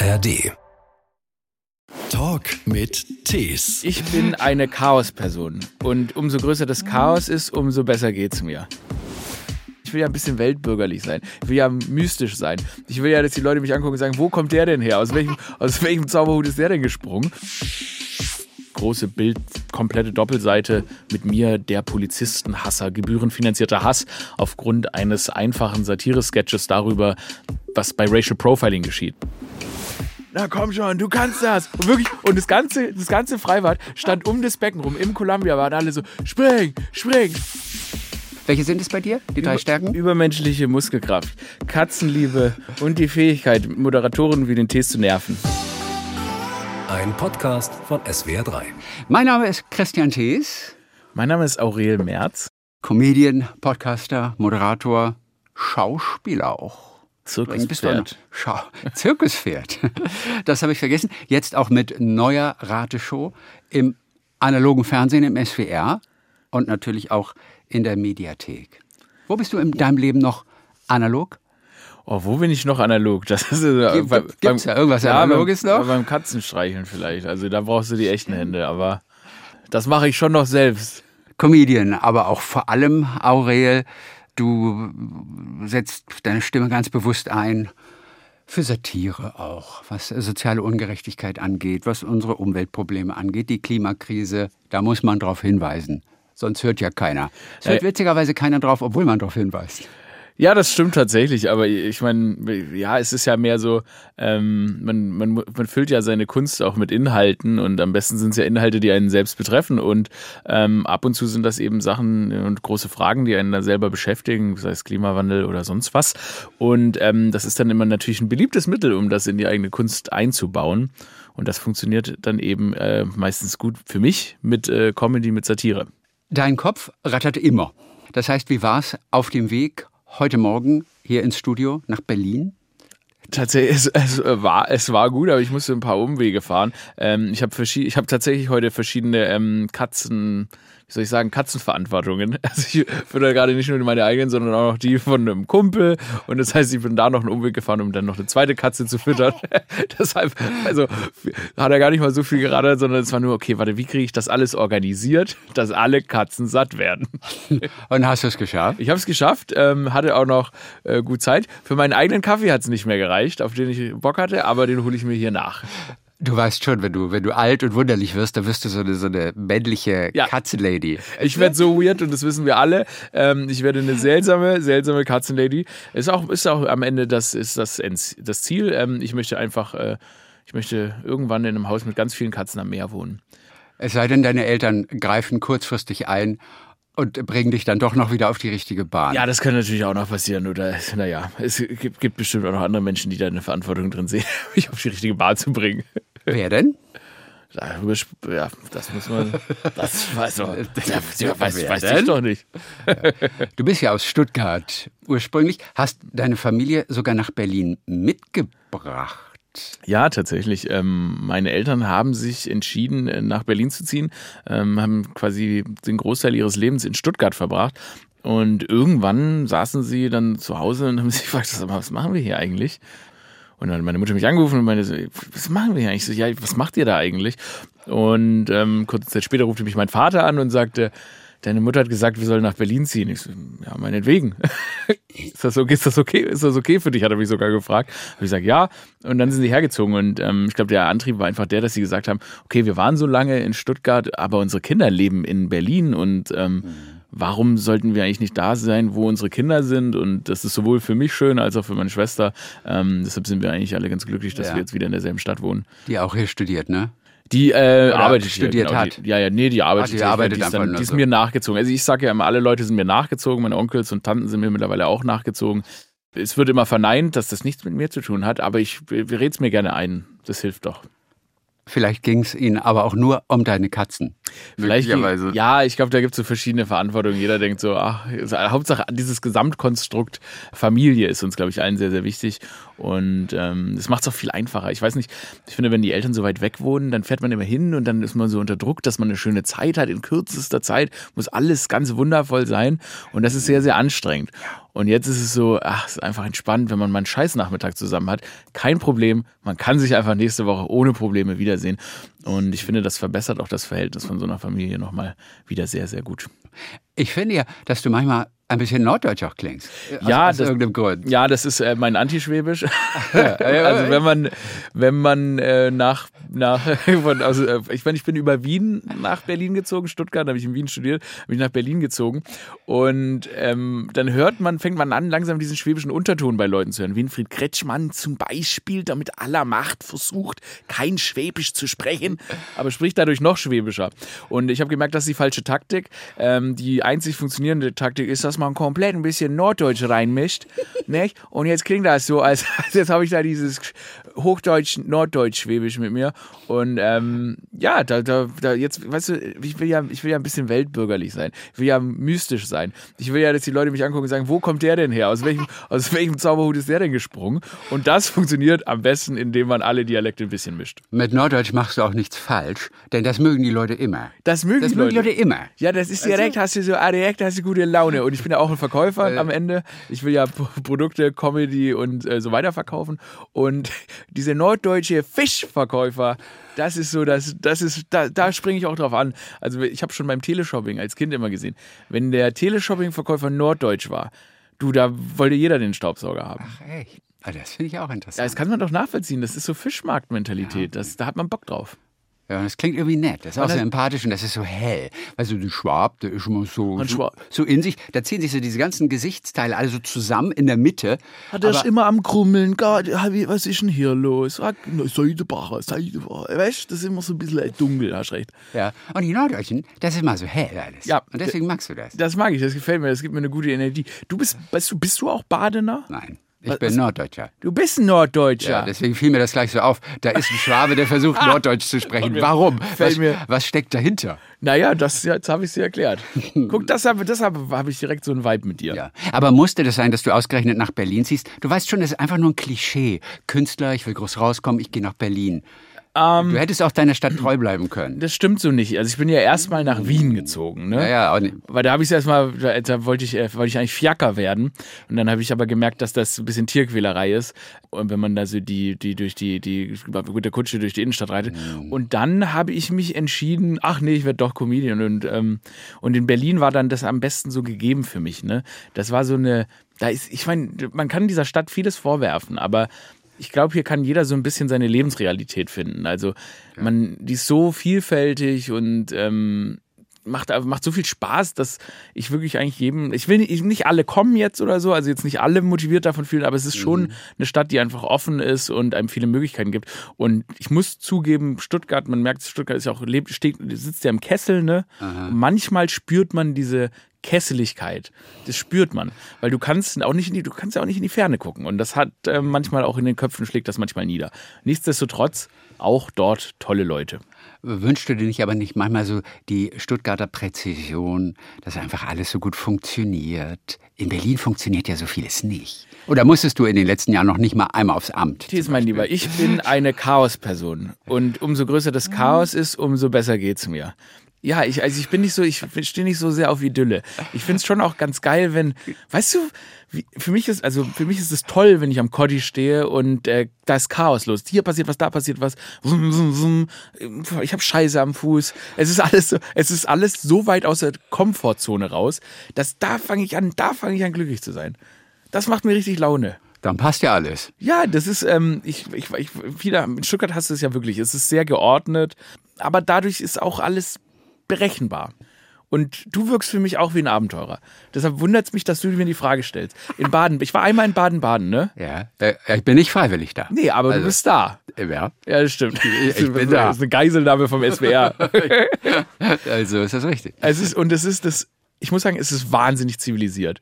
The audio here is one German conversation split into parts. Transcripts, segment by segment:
ARD. Talk mit Tees. Ich bin eine Chaosperson. Und umso größer das Chaos ist, umso besser geht's mir. Ich will ja ein bisschen weltbürgerlich sein. Ich will ja mystisch sein. Ich will ja, dass die Leute mich angucken und sagen, wo kommt der denn her? Aus welchem, aus welchem Zauberhut ist der denn gesprungen? große Bild, komplette Doppelseite mit mir, der Polizistenhasser, gebührenfinanzierter Hass aufgrund eines einfachen Satire-Sketches darüber, was bei Racial Profiling geschieht. Na komm schon, du kannst das. Und wirklich, und das ganze, das ganze Freibad stand um das Becken rum. Im Columbia waren alle so, spring, spring. Welche sind es bei dir, die drei Stärken? Übermenschliche Muskelkraft, Katzenliebe und die Fähigkeit, Moderatoren wie den Tees zu nerven. Ein Podcast von SWR3. Mein Name ist Christian Thees. Mein Name ist Aurel Merz. Comedian, Podcaster, Moderator, Schauspieler auch. Zirkuspferd. Schau Zirkuspferd. Das habe ich vergessen. Jetzt auch mit neuer Rateshow im analogen Fernsehen im SWR und natürlich auch in der Mediathek. Wo bist du in deinem Leben noch analog? Oh, wo bin ich noch analog? Das ist äh, Gibt, beim, gibt's ja irgendwas ja, Analoges beim, noch? Beim Katzenstreicheln vielleicht. Also da brauchst du die echten Hände, aber das mache ich schon noch selbst. Comedian, aber auch vor allem Aurel, du setzt deine Stimme ganz bewusst ein für Satire auch, was soziale Ungerechtigkeit angeht, was unsere Umweltprobleme angeht, die Klimakrise, da muss man drauf hinweisen. Sonst hört ja keiner. Es hört Äh, witzigerweise keiner drauf, obwohl man drauf hinweist. Ja, das stimmt tatsächlich, aber ich meine, ja, es ist ja mehr so, ähm, man, man, man füllt ja seine Kunst auch mit Inhalten und am besten sind es ja Inhalte, die einen selbst betreffen und ähm, ab und zu sind das eben Sachen und große Fragen, die einen da selber beschäftigen, sei es Klimawandel oder sonst was und ähm, das ist dann immer natürlich ein beliebtes Mittel, um das in die eigene Kunst einzubauen und das funktioniert dann eben äh, meistens gut für mich mit äh, Comedy, mit Satire. Dein Kopf rattert immer. Das heißt, wie war es auf dem Weg heute Morgen hier ins Studio nach Berlin? Tatsächlich, es, es, war, es war gut, aber ich musste ein paar Umwege fahren. Ähm, ich habe ich hab tatsächlich heute verschiedene ähm, Katzen, wie soll ich sagen, Katzenverantwortungen. Also ich fütter gerade nicht nur meine eigenen, sondern auch noch die von einem Kumpel. Und das heißt, ich bin da noch einen Umweg gefahren, um dann noch eine zweite Katze zu füttern. Deshalb, also hat er gar nicht mal so viel gerattert, sondern es war nur, okay, warte, wie kriege ich das alles organisiert, dass alle Katzen satt werden? Und hast du es geschafft? Ich habe es geschafft, ähm, hatte auch noch äh, gut Zeit. Für meinen eigenen Kaffee hat es nicht mehr gereicht, auf den ich Bock hatte, aber den hole ich mir hier nach. Du weißt schon, wenn du, wenn du alt und wunderlich wirst, dann wirst du so eine, so eine männliche Ja. Katzenlady. Ich werde so weird und das wissen wir alle. Ähm, ich werde eine seltsame, seltsame Katzenlady. Ist auch, ist auch am Ende das, ist das, das Ziel. Ähm, ich möchte einfach, äh, ich möchte irgendwann in einem Haus mit ganz vielen Katzen am Meer wohnen. Es sei denn, deine Eltern greifen kurzfristig ein und bringen dich dann doch noch wieder auf die richtige Bahn. Ja, das kann natürlich auch noch passieren. Oder, naja, es gibt, gibt bestimmt auch noch andere Menschen, die da eine Verantwortung drin sehen, mich auf die richtige Bahn zu bringen. Wer denn? Ja, das muss man. Das weiß doch. Das, Wer weiß, weiß ich doch nicht. Du bist ja aus Stuttgart ursprünglich, hast deine Familie sogar nach Berlin mitgebracht. Ja, tatsächlich. Ähm, meine Eltern haben sich entschieden, äh, nach Berlin zu ziehen, ähm, haben quasi den Großteil ihres Lebens in Stuttgart verbracht. Und irgendwann saßen sie dann zu Hause und haben sich gefragt, was machen wir hier eigentlich? Und dann hat meine Mutter mich angerufen und meinte, so, was machen wir hier eigentlich? Ich So, ja, was macht ihr da eigentlich? Und ähm, kurze Zeit später rufte mich mein Vater an und sagte, deine Mutter hat gesagt, wir sollen nach Berlin ziehen. Ich so, ja, meinetwegen. ist, das okay, ist das okay? Ist das okay für dich? Hat er mich sogar gefragt. Habe ich gesagt, ja. Und dann sind sie hergezogen. Und ähm, ich glaube, der Antrieb war einfach der, dass sie gesagt haben, okay, wir waren so lange in Stuttgart, aber unsere Kinder leben in Berlin und ähm, warum sollten wir eigentlich nicht da sein, wo unsere Kinder sind? Und das ist sowohl für mich schön als auch für meine Schwester. Ähm, deshalb sind wir eigentlich alle ganz glücklich, dass Ja. wir jetzt wieder in derselben Stadt wohnen. Die auch hier studiert, ne? Die äh, arbeitet studiert hier, hat. Die, ja, ja, nee, die arbeitet, Ah, die arbeitet ist, dann, die ist so. mir nachgezogen. Also ich sage ja immer, alle Leute sind mir nachgezogen, meine Onkels und Tanten sind mir mittlerweile auch nachgezogen. Es wird immer verneint, dass das nichts mit mir zu tun hat, aber ich, ich rede es mir gerne ein. Das hilft doch. Vielleicht ging es ihnen aber auch nur um deine Katzen. Vielleicht, Möglicherweise. ja, ich glaube, da gibt es so verschiedene Verantwortungen. Jeder denkt so, ach, ist- Hauptsache dieses Gesamtkonstrukt Familie ist uns, glaube ich, allen sehr, sehr wichtig. Und ähm, das macht es auch viel einfacher. Ich weiß nicht, ich finde, wenn die Eltern so weit weg wohnen, dann fährt man immer hin und dann ist man so unter Druck, dass man eine schöne Zeit hat. In kürzester Zeit muss alles ganz wundervoll sein. Und das ist sehr, sehr anstrengend. Und jetzt ist es so, ach, es ist einfach entspannt, wenn man mal einen Scheißnachmittag zusammen hat. Kein Problem. Man kann sich einfach nächste Woche ohne Probleme wiedersehen. Und ich finde, das verbessert auch das Verhältnis von so einer Familie nochmal wieder sehr, sehr gut. Ich finde ja, dass du manchmal ein bisschen norddeutsch auch klingst. Ja, aus, das, irgendeinem Grund. Ja, das ist äh, mein Antischwäbisch. also wenn man, wenn man äh, nach, nach von, also, äh, ich meine, ich bin über Wien nach Berlin gezogen, Stuttgart, habe ich in Wien studiert, bin ich nach Berlin gezogen und ähm, dann hört man, fängt man an, langsam diesen schwäbischen Unterton bei Leuten zu hören. Winfried Kretschmann zum Beispiel, der mit aller Macht versucht, kein Schwäbisch zu sprechen, aber spricht dadurch noch schwäbischer. Und ich habe gemerkt, das ist die falsche Taktik. Ähm, die einzig funktionierende Taktik ist, dass man komplett ein bisschen Norddeutsch reinmischt. nicht? Und jetzt klingt das so, als, als jetzt habe ich da dieses Hochdeutsch, Norddeutsch, Schwäbisch mit mir. Und ähm, ja, da, da, da jetzt, weißt du, ich will ja, ich will ja ein bisschen weltbürgerlich sein. Ich will ja mystisch sein. Ich will ja, dass die Leute mich angucken und sagen, wo kommt der denn her? Aus welchem, aus welchem Zauberhut ist der denn gesprungen? Und das funktioniert am besten, indem man alle Dialekte ein bisschen mischt. Mit Norddeutsch machst du auch nichts falsch, denn das mögen die Leute immer. Das mögen, Das die, mögen die Leute. Leute immer. Ja, das ist direkt, hast du so, ah, direkt hast du gute Laune. Und ich bin ja auch ein Verkäufer am Ende. Ich will ja P- Produkte, Comedy und äh, so weiter verkaufen. Und diese norddeutsche Fischverkäufer, das ist so, das, das ist, da, da springe ich auch drauf an. Also ich habe schon beim Teleshopping als Kind immer gesehen, wenn der Teleshopping-Verkäufer norddeutsch war, du, da wollte jeder den Staubsauger haben. Ach, echt? Ah, das finde ich auch Ja, interessant. das kann man doch nachvollziehen. Das ist so Fischmarktmentalität. Das, da hat man Bock drauf. Ja, das klingt irgendwie nett. Das ist auch so das- empathisch und das ist so hell. Weißt du, der Schwab, der ist immer so, so, so in sich. Da ziehen sich so diese ganzen Gesichtsteile alle so zusammen in der Mitte. Hat er Aber- ist immer am Krummeln, ja, was ist denn hier los? Seidebacher, Seidebacher. Weißt du, das ist immer so ein bisschen dunkel, hast recht. Ja. Und die Norddeutschen, das ist immer so hell alles. Ja. Und deswegen magst du das. Das mag ich, das gefällt mir, das gibt mir eine gute Energie. Du bist, weißt du, bist du auch Badener? Nein, ich Was- bin Norddeutscher. Du bist ein Norddeutscher. Ja, deswegen fiel mir das gleich so auf. Da ist ein Schwabe, der versucht, Norddeutsch zu sprechen. Warum? Was, was steckt dahinter? naja, das, jetzt habe ich dir erklärt. Guck, das habe das hab, hab ich direkt so einen Vibe mit dir. Ja. Aber musste das sein, dass du ausgerechnet nach Berlin ziehst? Du weißt schon, das ist einfach nur ein Klischee. Künstler, ich will groß rauskommen, ich gehe nach Berlin. Ähm, du hättest auch deiner Stadt treu bleiben können. Das stimmt so nicht. Also ich bin ja erstmal nach Wien gezogen, ne? Ja, ja, auch nicht. Weil da habe ich es erstmal, da, da wollte ich, äh, wollte ich eigentlich Fiaker werden. Und dann habe ich aber gemerkt, dass das ein bisschen Tierquälerei ist. Und wenn man da so die, die durch die, die mit der Kutsche durch die Innenstadt reitet. Und dann habe ich mich entschieden, ach nee, ich werde doch Comedian. Und, ähm, und in Berlin war dann das am besten so gegeben für mich. Ne? Das war so eine, da ist, ich meine, man kann dieser Stadt vieles vorwerfen, aber ich glaube, hier kann jeder so ein bisschen seine Lebensrealität finden. Also man, die ist so vielfältig und ähm, macht, macht so viel Spaß, dass ich wirklich eigentlich jedem, ich will nicht, nicht alle kommen jetzt oder so, also jetzt nicht alle motiviert davon fühlen, aber es ist schon eine Stadt, die einfach offen ist und einem viele Möglichkeiten gibt. Und ich muss zugeben, Stuttgart, man merkt, Stuttgart ist ja auch, lebt, steht, sitzt ja im Kessel, ne? Manchmal spürt man diese Kesseligkeit. Das spürt man, weil du kannst auch nicht in die, du kannst ja auch nicht in die Ferne gucken und das hat äh, manchmal auch in den Köpfen schlägt das manchmal nieder. Nichtsdestotrotz auch dort tolle Leute. Wünschst du dir nicht aber nicht manchmal so die Stuttgarter Präzision, dass einfach alles so gut funktioniert? In Berlin funktioniert ja so vieles nicht. Oder musstest du in den letzten Jahren noch nicht mal einmal aufs Amt? Thies, mein Lieber, ich bin eine Chaosperson. Und umso größer das Chaos ist, umso besser geht's mir. Ja, ich, also ich bin nicht so, ich stehe nicht so sehr auf Idylle. Ich find's schon auch ganz geil, wenn, weißt du, wie, für mich ist, also für mich ist es toll, wenn ich am Koddy stehe und äh, da ist Chaos los. Hier passiert was, da passiert was. Ich habe Scheiße am Fuß. Es ist alles so, es ist alles so weit aus der Komfortzone raus, dass da fange ich an, da fange ich an glücklich zu sein. Das macht mir richtig Laune. Dann passt ja alles. Ja, das ist, ähm, ich, ich, ich, wieder, in Stuttgart hast du es ja wirklich, es ist sehr geordnet, aber dadurch ist auch alles berechenbar. Und du wirkst für mich auch wie ein Abenteurer. Deshalb wundert es mich, dass du mir die Frage stellst. In Baden, ich war einmal in Baden-Baden, ne? Ja, äh, ich bin nicht freiwillig da. Nee, aber Also, du bist da. Ja, Ja, das stimmt. Ich bin da. Das ist eine Geiselnahme vom SWR. also ist das richtig. Es ist, und es ist das, ich muss sagen, es ist wahnsinnig zivilisiert.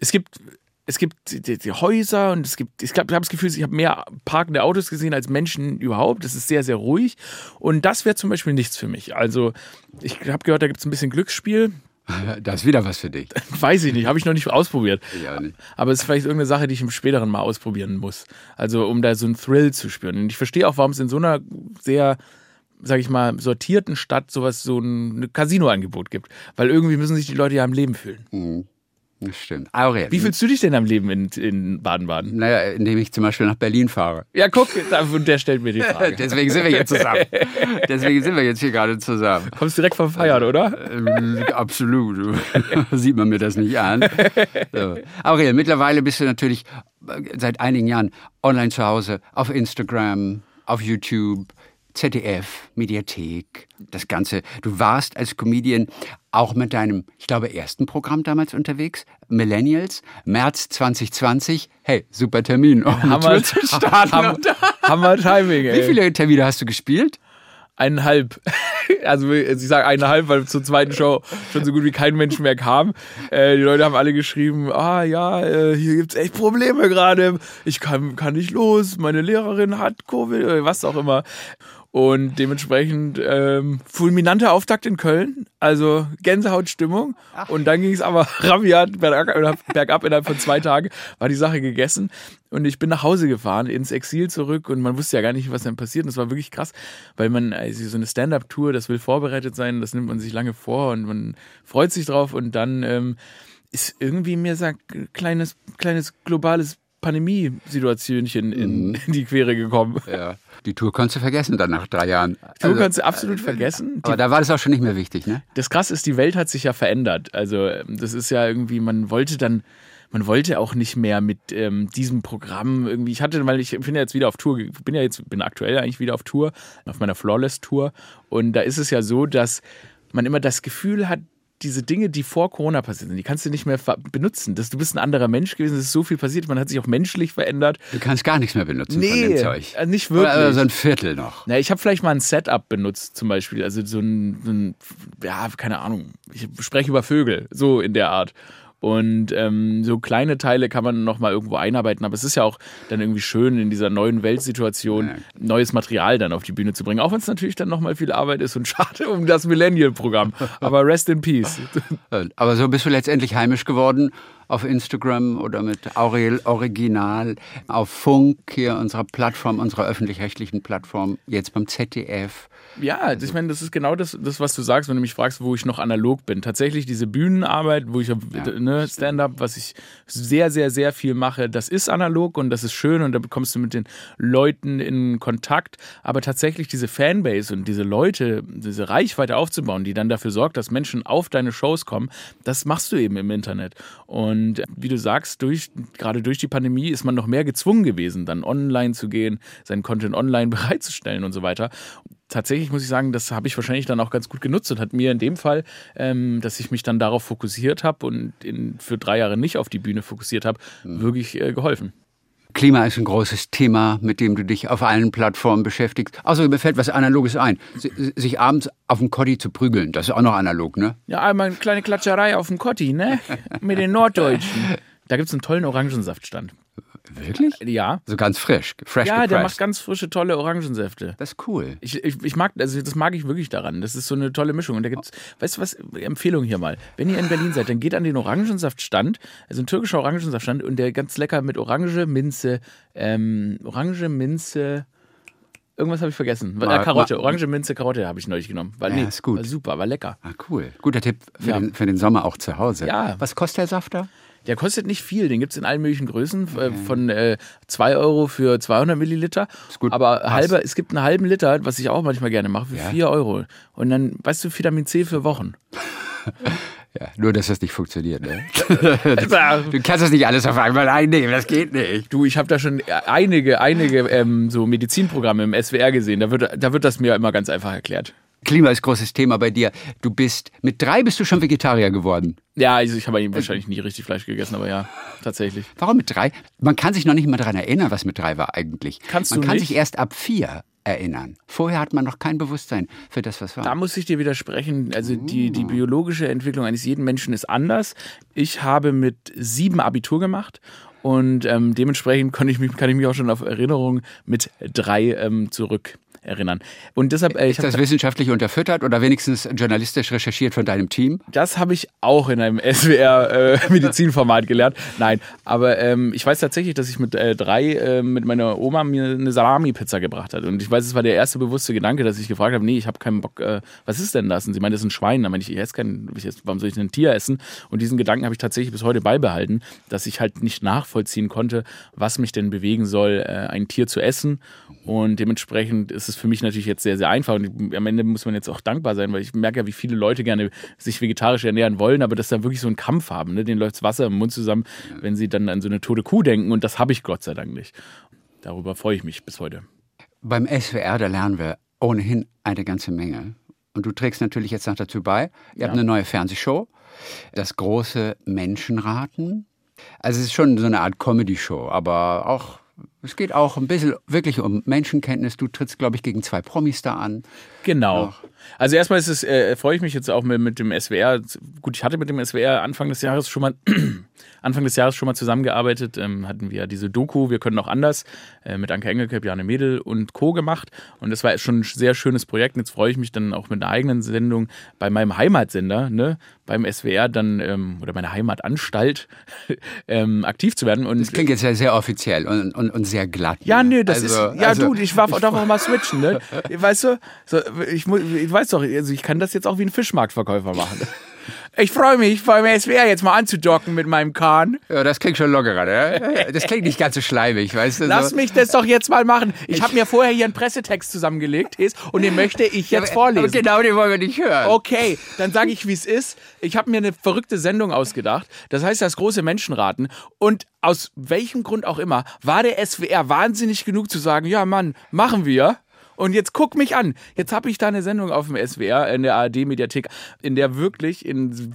Es gibt, es gibt die, die Häuser und es gibt, ich habe das Gefühl, ich habe mehr parkende Autos gesehen als Menschen überhaupt. Es ist sehr, sehr ruhig. Und das wäre zum Beispiel nichts für mich. Also, ich habe gehört, da gibt es ein bisschen Glücksspiel. Da ist wieder was für dich. Weiß ich nicht, habe ich noch nicht ausprobiert. Ich auch nicht. Aber es ist vielleicht irgendeine Sache, die ich im späteren mal ausprobieren muss. Also, um da so einen Thrill zu spüren. Und ich verstehe auch, warum es in so einer sehr sag ich mal, sortierten Stadt sowas, so ein Casino-Angebot gibt. Weil irgendwie müssen sich die Leute ja am Leben fühlen. Das stimmt. Aurel. Wie fühlst du dich denn am Leben in, in Baden-Baden? Naja, indem ich zum Beispiel nach Berlin fahre. Ja, guck, und der stellt mir die Frage. Deswegen sind wir jetzt zusammen. Deswegen sind wir jetzt hier gerade zusammen. Kommst direkt vom Feiern, oder? Ähm, Absolut. Sieht man mir das nicht an. So. Aurel, mittlerweile bist du natürlich äh, seit einigen Jahren online zu Hause, auf Instagram, auf YouTube, ZDF, Mediathek, das Ganze. Du warst als Comedian auch mit deinem, ich glaube, ersten Programm damals unterwegs, Millennials, März 2020. Hey, super Termin, um Tour zu starten. Hammer, Hammer Timing, ey. Wie viele Termine hast du gespielt? Eineinhalb. Also ich sage eineinhalb, weil zur zweiten Show schon so gut wie kein Mensch mehr kam. Äh, die Leute haben alle geschrieben, ah ja, äh, hier gibt's echt Probleme gerade. Ich kann, kann nicht los, meine Lehrerin hat Covid, oder was auch immer. Und dementsprechend ähm, fulminanter Auftakt in Köln, also Gänsehautstimmung. Und dann ging es aber rabiat bergab, innerhalb von zwei Tagen, war die Sache gegessen. Und ich bin nach Hause gefahren, ins Exil zurück und man wusste ja gar nicht, was dann passiert. Und das war wirklich krass, weil man, also so eine Stand-Up-Tour, das will vorbereitet sein, das nimmt man sich lange vor und man freut sich drauf und dann ähm, ist irgendwie mir sagt kleines, kleines globales Pandemie-Situationchen in, in die Quere gekommen. Ja. Die Tour konntest du vergessen dann nach drei Jahren. Du Also, kannst du absolut vergessen. Die aber da war das auch schon nicht mehr wichtig, ne? das krass ist, die Welt hat sich ja verändert. Also ähm, das ist ja irgendwie, man wollte dann, man wollte auch nicht mehr mit ähm, diesem Programm irgendwie. Ich hatte, weil ich bin ja jetzt wieder auf Tour, bin ja jetzt, bin aktuell eigentlich wieder auf Tour, auf meiner Flawless Tour. Und da ist es ja so, dass man immer das Gefühl hat, diese Dinge, die vor Corona passiert sind, die kannst du nicht mehr benutzen. Das, du bist ein anderer Mensch gewesen, es ist so viel passiert, man hat sich auch menschlich verändert. Du kannst gar nichts mehr benutzen von dem Zeug. äh, nicht Oder wirklich. so ein Viertel noch. Na, ich habe vielleicht mal ein Setup benutzt, zum Beispiel. Also so ein, so ein, ja, keine Ahnung. Ich spreche über Vögel, so in der Art. Und ähm, so kleine Teile kann man noch mal irgendwo einarbeiten, aber es ist ja auch dann irgendwie schön in dieser neuen Weltsituation Ja. neues Material dann auf die Bühne zu bringen, auch wenn es natürlich dann noch mal viel Arbeit ist und schade um das Millennial-Programm. Aber rest in peace. Aber so bist du letztendlich heimisch geworden auf Instagram oder mit Aurel Original, auf Funk, hier unserer Plattform, unserer öffentlich-rechtlichen Plattform, jetzt beim ZDF. Ja, ich meine, das ist genau das, das, was du sagst, wenn du mich fragst, wo ich noch analog bin. Tatsächlich diese Bühnenarbeit, wo ich Ja, ne, Stand-up, was ich sehr, sehr, sehr viel mache, das ist analog und das ist schön und da bekommst du mit den Leuten in Kontakt. Aber tatsächlich diese Fanbase und diese Leute, diese Reichweite aufzubauen, die dann dafür sorgt, dass Menschen auf deine Shows kommen, das machst du eben im Internet. Und wie du sagst, durch, gerade durch die Pandemie ist man noch mehr gezwungen gewesen, dann online zu gehen, seinen Content online bereitzustellen und so weiter tatsächlich muss ich sagen, das habe ich wahrscheinlich dann auch ganz gut genutzt und hat mir in dem Fall, ähm, dass ich mich dann darauf fokussiert habe und in, für drei Jahre nicht auf die Bühne fokussiert habe, wirklich äh, geholfen. Klima ist ein großes Thema, mit dem du dich auf allen Plattformen beschäftigst. Außerdem mir fällt was Analoges ein. Si- Sich abends auf dem Kotti zu prügeln, das ist auch noch analog, ne? Ja, einmal eine kleine Klatscherei auf dem Kotti, ne? Mit den Norddeutschen. Da gibt es einen tollen Orangensaftstand. Wirklich? Ja. So ganz frisch, fresh Ja, der gepressed. macht ganz frische, tolle Orangensäfte. Das ist cool. Ich, ich, ich mag, also das mag ich wirklich daran. Das ist so eine tolle Mischung. Und da gibt's, weißt du was, Empfehlung hier mal. Wenn ihr in Berlin seid, dann geht an den Orangensaftstand, also ein türkischer Orangensaftstand und der ganz lecker mit Orange, Minze, ähm, Orange, Minze, irgendwas habe ich vergessen. Mal- äh, Karotte, mal- Orange, Minze, Karotte habe ich neulich genommen. War, Ja, nee, ist gut. War super, war lecker. Ah, cool. Guter Tipp für, Ja. den, für den Sommer auch zu Hause. Ja. Was kostet der Saft da? Der kostet nicht viel, den gibt's in allen möglichen Größen, äh, von äh, 2 Euro für 200 Milliliter. Ist gut, Aber passt. halber, es gibt einen halben Liter, was ich auch manchmal gerne mache, für Ja. 4 Euro. Und dann, weißt du, Vitamin C für Wochen. Ja, nur, dass das nicht funktioniert. Ne? du kannst das nicht alles auf einmal einnehmen, das geht nicht. Du, ich habe da schon einige, einige ähm, so Medizinprogramme im SWR gesehen. Da wird, da wird das mir immer ganz einfach erklärt. Klima ist großes Thema bei dir. Du bist, mit drei bist du schon Vegetarier geworden. Ja, also ich habe wahrscheinlich nie richtig Fleisch gegessen, aber ja, tatsächlich. Warum mit drei? Man kann sich noch nicht mal daran erinnern, was mit drei war eigentlich. Kannst man du kann nicht? sich erst ab vier erinnern. Vorher hat man noch kein Bewusstsein für das, was war. Da muss ich dir widersprechen. Also die, die biologische Entwicklung eines jeden Menschen ist anders. Ich habe mit sieben Abitur gemacht und ähm, dementsprechend kann ich, mich, kann ich mich auch schon auf Erinnerungen mit drei ähm, zurück erinnern. Und deshalb, äh, Ist das wissenschaftlich unterfüttert oder wenigstens journalistisch recherchiert von deinem Team? Das habe ich auch in einem SWR-Medizinformat äh, gelernt. Nein, aber ähm, ich weiß tatsächlich, dass ich mit äh, drei äh, mit meiner Oma mir eine Salami-Pizza gebracht hat. Und ich weiß, es war der erste bewusste Gedanke, dass ich gefragt habe, nee, ich habe keinen Bock, äh, was ist denn das? Und sie meinte, das ist ein Schwein. Da meinte ich, ich esse kein, ich esse, warum soll ich denn ein Tier essen? Und diesen Gedanken habe ich tatsächlich bis heute beibehalten, dass ich halt nicht nachvollziehen konnte, was mich denn bewegen soll, äh, ein Tier zu essen. Und dementsprechend ist es für mich natürlich jetzt sehr, sehr einfach. Und am Ende muss man jetzt auch dankbar sein, weil ich merke ja, wie viele Leute gerne sich vegetarisch ernähren wollen, aber dass da wirklich so einen Kampf haben. Ne? Denen läuft Wasser im Mund zusammen, wenn sie dann an so eine tote Kuh denken. Und das habe ich Gott sei Dank nicht. Darüber freue ich mich bis heute. Beim SWR, da lernen wir ohnehin eine ganze Menge. Und du trägst natürlich jetzt noch dazu bei. Ihr ja. habt eine neue Fernsehshow, das große Menschenraten. Also es ist schon so eine Art Comedy-Show, aber auch es geht auch ein bisschen wirklich um Menschenkenntnis. Du trittst, glaube ich, gegen zwei Promis da an. Genau. Ach. Also erstmal ist es, äh, freue ich mich jetzt auch mit, mit dem SWR. Gut, ich hatte mit dem SWR Anfang des Jahres schon mal Anfang des Jahres schon mal zusammengearbeitet. Ähm, hatten wir diese Doku, wir können auch anders, äh, mit Anke Engelke, Bjarne Mädel und Co. gemacht. Und das war schon ein sehr schönes Projekt. Und jetzt freue ich mich dann auch mit einer eigenen Sendung bei meinem Heimatsender, ne, beim SWR dann, ähm, oder meiner Heimatanstalt, ähm, aktiv zu werden. Und das klingt jetzt ja sehr offiziell und, und, und sehr glatt. Ja, nö, das also, ist, ja also, du, ich darf auch mal switchen, ne? Weißt du, so, ich, ich weiß doch, also ich kann das jetzt auch wie ein Fischmarktverkäufer machen. Ich freue mich, beim SWR jetzt mal anzudocken mit meinem Kahn. Ja, das klingt schon lockerer, ne? Das klingt nicht ganz so schleimig, weißt du? Lass so. mich das doch jetzt mal machen. Ich, ich habe mir vorher hier einen Pressetext zusammengelegt, und den möchte ich jetzt ja, vorlesen. Genau den wollen wir nicht hören. Okay, dann sage ich, wie es ist. Ich habe mir eine verrückte Sendung ausgedacht. Das heißt das große Menschenraten. Und aus welchem Grund auch immer war der SWR wahnsinnig genug zu sagen, ja Mann, machen wir. Und jetzt guck mich an. Jetzt habe ich da eine Sendung auf dem SWR in der ARD-Mediathek, in der wirklich in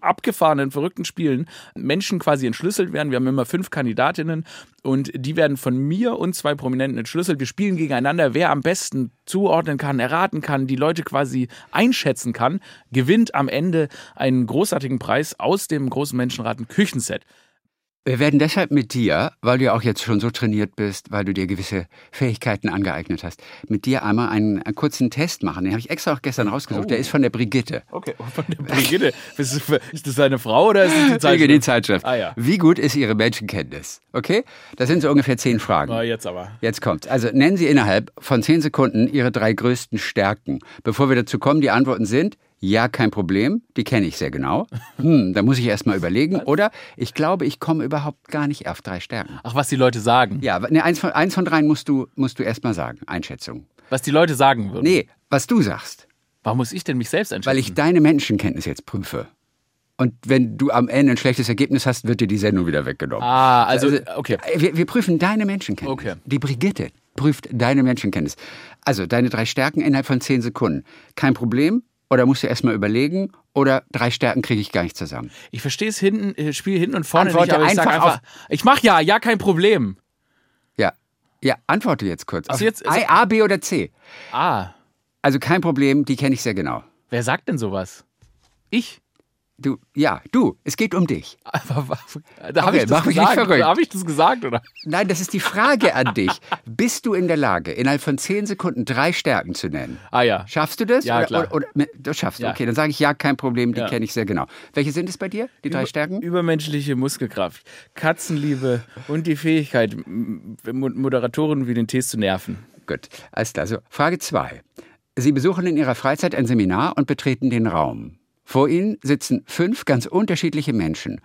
abgefahrenen, verrückten Spielen Menschen quasi entschlüsselt werden. Wir haben immer fünf Kandidatinnen und die werden von mir und zwei Prominenten entschlüsselt. Wir spielen gegeneinander. Wer am besten zuordnen kann, erraten kann, die Leute quasi einschätzen kann, gewinnt am Ende einen großartigen Preis aus dem großen Menschenraten Küchenset. Wir werden deshalb mit dir, weil du ja auch jetzt schon so trainiert bist, weil du dir gewisse Fähigkeiten angeeignet hast, mit dir einmal einen, einen kurzen Test machen. Den habe ich extra auch gestern rausgesucht. Oh. Der ist von der Brigitte. Okay, oh, von der Brigitte. ist das seine Frau oder ist das die Zeitschrift? Die Zeitschrift. Ah, ja. Wie gut ist Ihre Menschenkenntnis? Okay? Das sind so ungefähr zehn Fragen. Oh, jetzt aber. Jetzt kommt. Also nennen Sie innerhalb von zehn Sekunden Ihre drei größten Stärken. Bevor wir dazu kommen, die Antworten sind ja, kein Problem, die kenne ich sehr genau. Hm, da muss ich erst mal überlegen. Oder ich glaube, ich komme überhaupt gar nicht auf drei Stärken. Ach, was die Leute sagen. Ja, ne, eins, von, eins von dreien musst du, musst du erst mal sagen. Einschätzung. Was die Leute sagen würden. Nee, was du sagst. Warum muss ich denn mich selbst einschätzen? Weil ich deine Menschenkenntnis jetzt prüfe. Und wenn du am Ende ein schlechtes Ergebnis hast, wird dir die Sendung wieder weggenommen. Ah, also, also okay. Wir, wir prüfen deine Menschenkenntnis. Okay. Die Brigitte prüft deine Menschenkenntnis. Also deine drei Stärken innerhalb von zehn Sekunden. Kein Problem, oder musst du erstmal überlegen? Oder drei Stärken kriege ich gar nicht zusammen? Ich verstehe es hinten, ich spiele hinten und vorne Antworte nicht, aber einfach, ich einfach, ich mach ja, ja, kein Problem. Ja. Ja, antworte jetzt kurz. Also jetzt, also A, B oder C? A. Also kein Problem, die kenne ich sehr genau. Wer sagt denn sowas? Ich? Du, ja, du, es geht um dich. da habe okay, ich, das gesagt. Hab ich das gesagt, oder? Nein, das ist die Frage an dich. Bist du in der Lage, innerhalb von zehn Sekunden drei Stärken zu nennen? Ah ja. Schaffst du das? Ja, oder, klar. Oder, oder, das schaffst du. Ja. Okay, dann sage ich ja, kein Problem, die ja. kenne ich sehr genau. Welche sind es bei dir, die drei Über, Stärken? Übermenschliche Muskelkraft, Katzenliebe und die Fähigkeit, Moderatoren wie den Tees zu nerven. Gut, alles klar. So, Frage zwei. Sie besuchen in Ihrer Freizeit ein Seminar und betreten den Raum. Vor Ihnen sitzen fünf ganz unterschiedliche Menschen.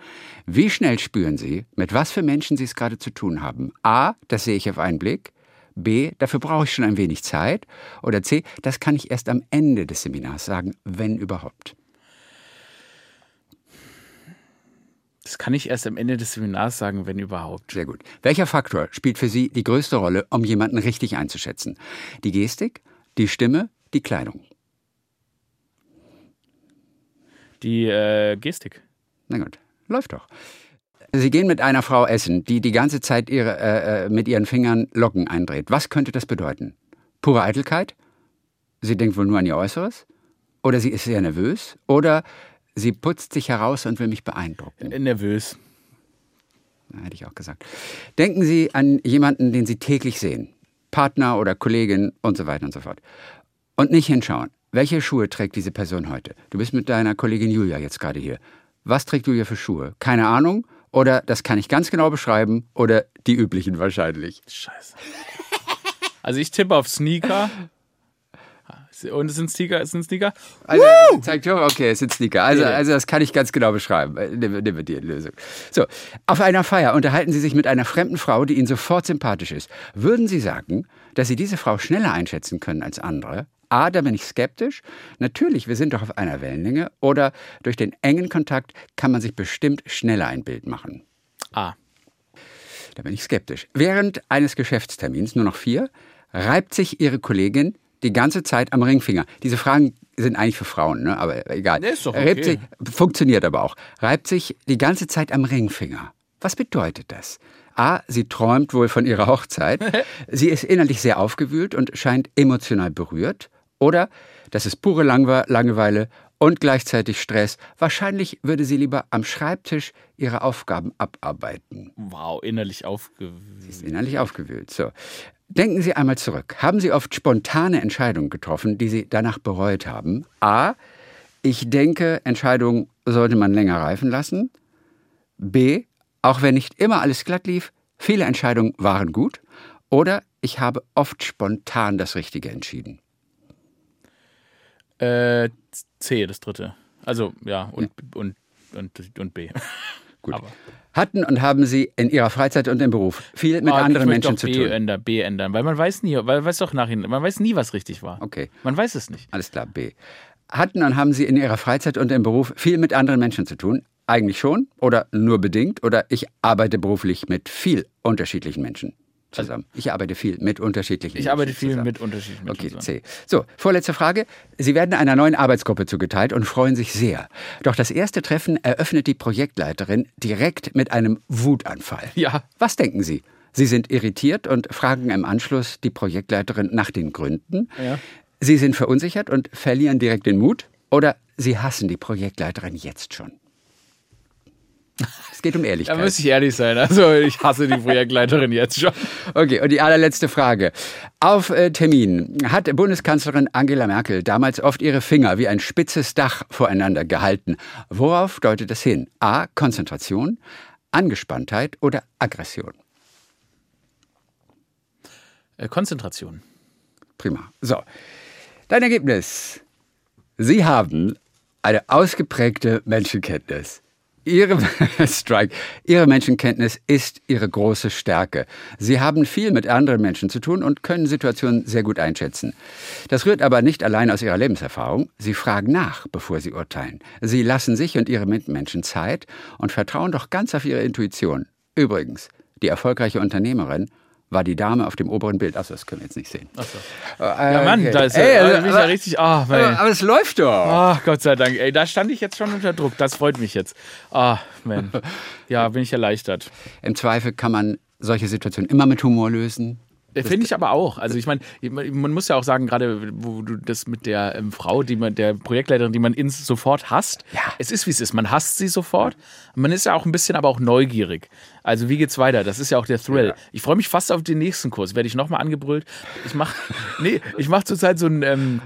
Wie schnell spüren Sie, mit was für Menschen Sie es gerade zu tun haben? A, das sehe ich auf einen Blick. B, dafür brauche ich schon ein wenig Zeit. Oder C, das kann ich erst am Ende des Seminars sagen, wenn überhaupt. Das kann ich erst am Ende des Seminars sagen, wenn überhaupt. Sehr gut. Welcher Faktor spielt für Sie die größte Rolle, um jemanden richtig einzuschätzen? Die Gestik, die Stimme, die Kleidung? Die äh, Gestik. Na gut, läuft doch. Sie gehen mit einer Frau essen, die die ganze Zeit ihre, äh, äh, mit ihren Fingern Locken eindreht. Was könnte das bedeuten? Pure Eitelkeit? Sie denkt wohl nur an ihr Äußeres? Oder sie ist sehr nervös? Oder sie putzt sich heraus und will mich beeindrucken? Äh, nervös. Hätte ich auch gesagt. Denken Sie an jemanden, den Sie täglich sehen. Partner oder Kollegin und so weiter und so fort. Und nicht hinschauen. Welche Schuhe trägt diese Person heute? Du bist mit deiner Kollegin Julia jetzt gerade hier. Was trägt Julia für Schuhe? Keine Ahnung? Oder das kann ich ganz genau beschreiben? Oder die üblichen wahrscheinlich? Scheiße. Also ich tippe auf Sneaker. Und es sind Sneaker, es sind Sneaker. Also, zeigt schon, okay, es sind Sneaker. Also, also das kann ich ganz genau beschreiben. Äh, Nehmen nehmen wir die Lösung. So, auf einer Feier unterhalten Sie sich mit einer fremden Frau, die Ihnen sofort sympathisch ist. Würden Sie sagen, dass Sie diese Frau schneller einschätzen können als andere? A, da bin ich skeptisch. Natürlich, wir sind doch auf einer Wellenlänge. Oder durch den engen Kontakt kann man sich bestimmt schneller ein Bild machen. Ah. Da bin ich skeptisch. Während eines Geschäftstermins, nur noch vier, reibt sich Ihre Kollegin die ganze Zeit am Ringfinger. Diese Fragen sind eigentlich für Frauen, ne? aber egal. Nee, ist doch Reibt okay. sich, funktioniert aber auch. Reibt sich die ganze Zeit am Ringfinger. Was bedeutet das? A, sie träumt wohl von ihrer Hochzeit. sie ist innerlich sehr aufgewühlt und scheint emotional berührt. Oder das ist pure Langeweile und gleichzeitig Stress. Wahrscheinlich würde sie lieber am Schreibtisch ihre Aufgaben abarbeiten. Wow, innerlich aufgewühlt. ist innerlich aufgewühlt. So. Denken Sie einmal zurück. Haben Sie oft spontane Entscheidungen getroffen, die Sie danach bereut haben? A. Ich denke, Entscheidungen sollte man länger reifen lassen. B. Auch wenn nicht immer alles glatt lief, viele Entscheidungen waren gut. Oder ich habe oft spontan das Richtige entschieden. Äh, C, das dritte. Also, ja, und, und, und, und B. Gut. Aber- Hatten und haben Sie in Ihrer Freizeit und im Beruf viel mit Ah, anderen Menschen doch zu B tun? ändern, B ändern, weil man weiß nie, weil weiß doch nachhin, man weiß nie, was richtig war. Okay. Man weiß es nicht. Alles klar, B. Hatten und haben Sie in Ihrer Freizeit und im Beruf viel mit anderen Menschen zu tun? Eigentlich schon oder nur bedingt? Oder ich arbeite beruflich mit viel unterschiedlichen Menschen zusammen. Ich arbeite viel mit unterschiedlichen Ich Menschen arbeite viel zusammen. mit unterschiedlichen Menschen. Okay. C. So, vorletzte Frage. Sie werden einer neuen Arbeitsgruppe zugeteilt und freuen sich sehr. Doch das erste Treffen eröffnet die Projektleiterin direkt mit einem Wutanfall. Ja. Was denken Sie? Sie sind irritiert und fragen im Anschluss die Projektleiterin nach den Gründen. Ja. Sie sind verunsichert und verlieren direkt den Mut. Oder Sie hassen die Projektleiterin jetzt schon. Es geht um Da Ehrlichkeit. muss ich ehrlich sein. Also ich hasse die Projektleiterin jetzt schon. Okay, und die allerletzte Frage. Auf äh, Termin hat Bundeskanzlerin Angela Merkel damals oft ihre Finger wie ein spitzes Dach voreinander gehalten. Worauf deutet das hin? A. Konzentration, Angespanntheit oder Aggression? Äh, Konzentration. Prima. So, dein Ergebnis. Sie haben eine ausgeprägte Menschenkenntnis. Ihre Strike, Ihre Menschenkenntnis ist Ihre große Stärke. Sie haben viel mit anderen Menschen zu tun und können Situationen sehr gut einschätzen. Das rührt aber nicht allein aus Ihrer Lebenserfahrung. Sie fragen nach, bevor Sie urteilen. Sie lassen sich und Ihre Mitmenschen Zeit und vertrauen doch ganz auf Ihre Intuition. Übrigens, die erfolgreiche Unternehmerin war die Dame auf dem oberen Bild. Achso, das können wir jetzt nicht sehen. Achso. Äh, Ja, Mann, okay. da ist Ey, ja, also, ich ja aber- richtig. Ah, aber, aber es läuft doch. Ach, Gott sei Dank. Ey, da stand ich jetzt schon unter Druck. Das freut mich jetzt. Ah, man. Ja, bin ich erleichtert. Im Zweifel kann man solche Situationen immer mit Humor lösen. Finde ich aber auch. Also ich meine, man muss ja auch sagen, gerade wo du das mit der ähm, Frau, die man, der Projektleiterin, die man ins sofort hasst, Ja. es ist wie es ist. Man hasst sie sofort. Man ist ja auch ein bisschen aber auch neugierig. Also wie geht's weiter? Das ist ja auch der Thrill. Ja. Ich freue mich fast auf den nächsten Kurs. Werde ich nochmal angebrüllt. Ich mache nee, ich mache zurzeit so ein ähm,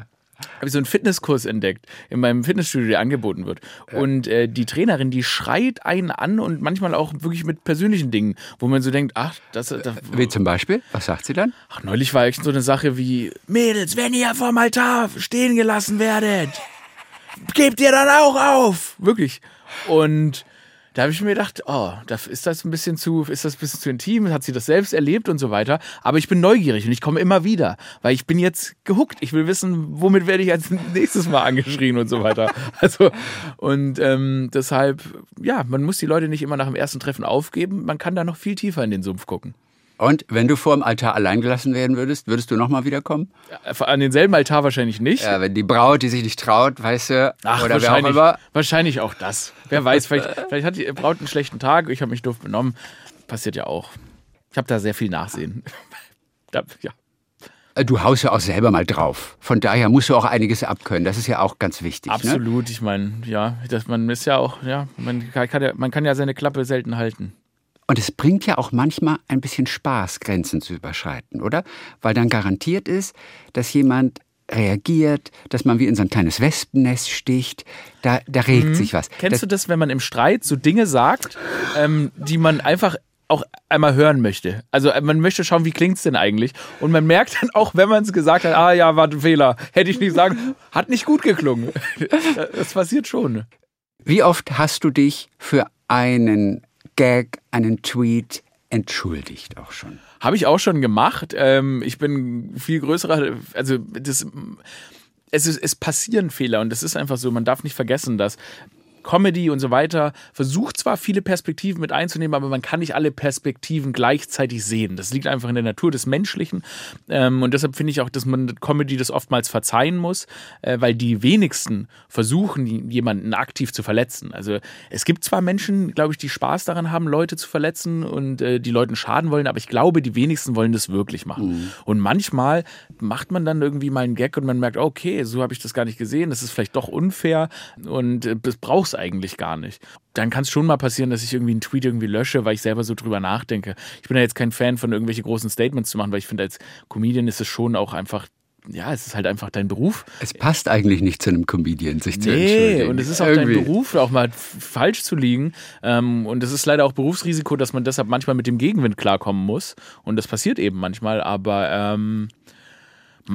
habe ich so einen Fitnesskurs entdeckt in meinem Fitnessstudio, der angeboten wird. Und äh, die Trainerin, die schreit einen an und manchmal auch wirklich mit persönlichen Dingen, wo man so denkt, ach, das, das Wie zum Beispiel? Was sagt sie dann? Ach, neulich war echt so eine Sache wie, Mädels, wenn ihr vom Altar stehen gelassen werdet, gebt ihr dann auch auf. Wirklich. Und da habe ich mir gedacht, oh, da ist das ein bisschen zu, ist das ein bisschen zu intim, hat sie das selbst erlebt und so weiter. Aber ich bin neugierig und ich komme immer wieder, weil ich bin jetzt gehuckt. Ich will wissen, womit werde ich als nächstes Mal angeschrien und so weiter. Also, und ähm, deshalb, ja, man muss die Leute nicht immer nach dem ersten Treffen aufgeben. Man kann da noch viel tiefer in den Sumpf gucken. Und wenn du vor dem Altar allein gelassen werden würdest, würdest du nochmal wiederkommen? An denselben Altar wahrscheinlich nicht. Ja, wenn die Braut, die sich nicht traut, weißt du, Ach, oder wer auch wahrscheinlich, immer. wahrscheinlich auch das. Wer weiß, vielleicht, vielleicht hat die Braut einen schlechten Tag, ich habe mich doof benommen. Passiert ja auch. Ich habe da sehr viel Nachsehen. da, ja. Äh, Du haust ja auch selber mal drauf. Von daher musst du auch einiges abkönnen. Das ist ja auch ganz wichtig. Ne? Absolut, ich meine, ja, dass man ist ja auch, ja, man kann ja, man kann ja seine Klappe selten halten. Und es bringt ja auch manchmal ein bisschen Spaß, Grenzen zu überschreiten, oder? Weil dann garantiert ist, dass jemand reagiert, dass man wie in so ein kleines Wespennest sticht. Da, da regt mhm. sich was. Kennst das, du das, wenn man im Streit so Dinge sagt, ähm, die man einfach auch einmal hören möchte. Also äh, man möchte schauen, wie klingt es denn eigentlich? Und man merkt dann auch, wenn man es gesagt hat, ah ja, war ein Fehler, hätte ich nicht sagen, hat nicht gut geklungen. Das passiert schon. Wie oft hast du dich für einen Gag, einen Tweet entschuldigt auch schon? Habe ich auch schon gemacht. Ähm, ich bin viel größerer, also das es, ist, es passieren Fehler und das ist einfach so, man darf nicht vergessen, dass Comedy und so weiter versucht zwar viele Perspektiven mit einzunehmen, aber man kann nicht alle Perspektiven gleichzeitig sehen. Das liegt einfach in der Natur des Menschlichen. Ähm, und deshalb finde ich auch, dass man Comedy das oftmals verzeihen muss, äh, weil die wenigsten versuchen, jemanden aktiv zu verletzen. Also es gibt zwar Menschen, glaube ich, die Spaß daran haben, Leute zu verletzen und äh, die Leuten schaden wollen, aber ich glaube, die wenigsten wollen das wirklich machen. Mhm. Und manchmal macht man dann irgendwie mal einen Gag und man merkt, okay, so habe ich das gar nicht gesehen, das ist vielleicht doch unfair und äh, das brauchst eigentlich gar nicht. Dann kann es schon mal passieren, dass ich irgendwie einen Tweet irgendwie lösche, weil ich selber so drüber nachdenke. Ich bin ja jetzt kein Fan von irgendwelche großen Statements zu machen, weil ich finde, als Comedian ist es schon auch einfach ja, es ist halt einfach dein Beruf. Es passt eigentlich nicht zu einem Comedian, sich zu nee, entschuldigen. und es ist auch Irgendwie. dein Beruf, auch mal falsch zu liegen. Ähm, und es ist leider auch Berufsrisiko, dass man deshalb manchmal mit dem Gegenwind klarkommen muss. Und das passiert eben manchmal, aber ähm,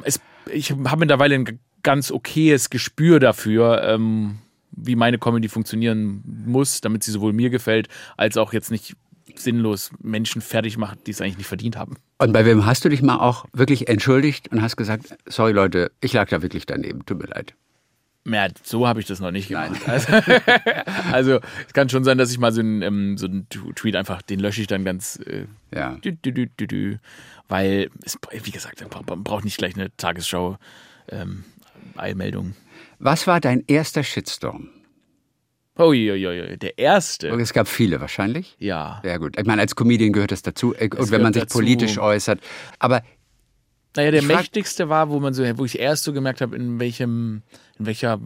es, ich habe mittlerweile ein ganz okayes Gespür dafür, ähm, wie meine Comedy funktionieren muss, damit sie sowohl mir gefällt, als auch jetzt nicht sinnlos Menschen fertig macht, die es eigentlich nicht verdient haben. Und bei wem hast du dich mal auch wirklich entschuldigt und hast gesagt, sorry Leute, ich lag da wirklich daneben, tut mir leid. Ja, so habe ich das noch nicht gemacht. Also, also, es kann schon sein, dass ich mal so einen, ähm, so einen Tweet einfach, den lösche ich dann ganz. Äh, ja. Dü, dü, dü, weil, es, wie gesagt, man braucht nicht gleich eine Tagesschau ähm, Eilmeldung. Was war dein erster Shitstorm? Uiuiui, der erste. Es gab viele wahrscheinlich. Ja. Sehr gut. Ich meine, als Comedian gehört das dazu. Äh, und wenn man sich dazu. politisch äußert. Aber. Naja, der mächtigste war, wo man so, wo ich erst so gemerkt habe, in welchem, in welcher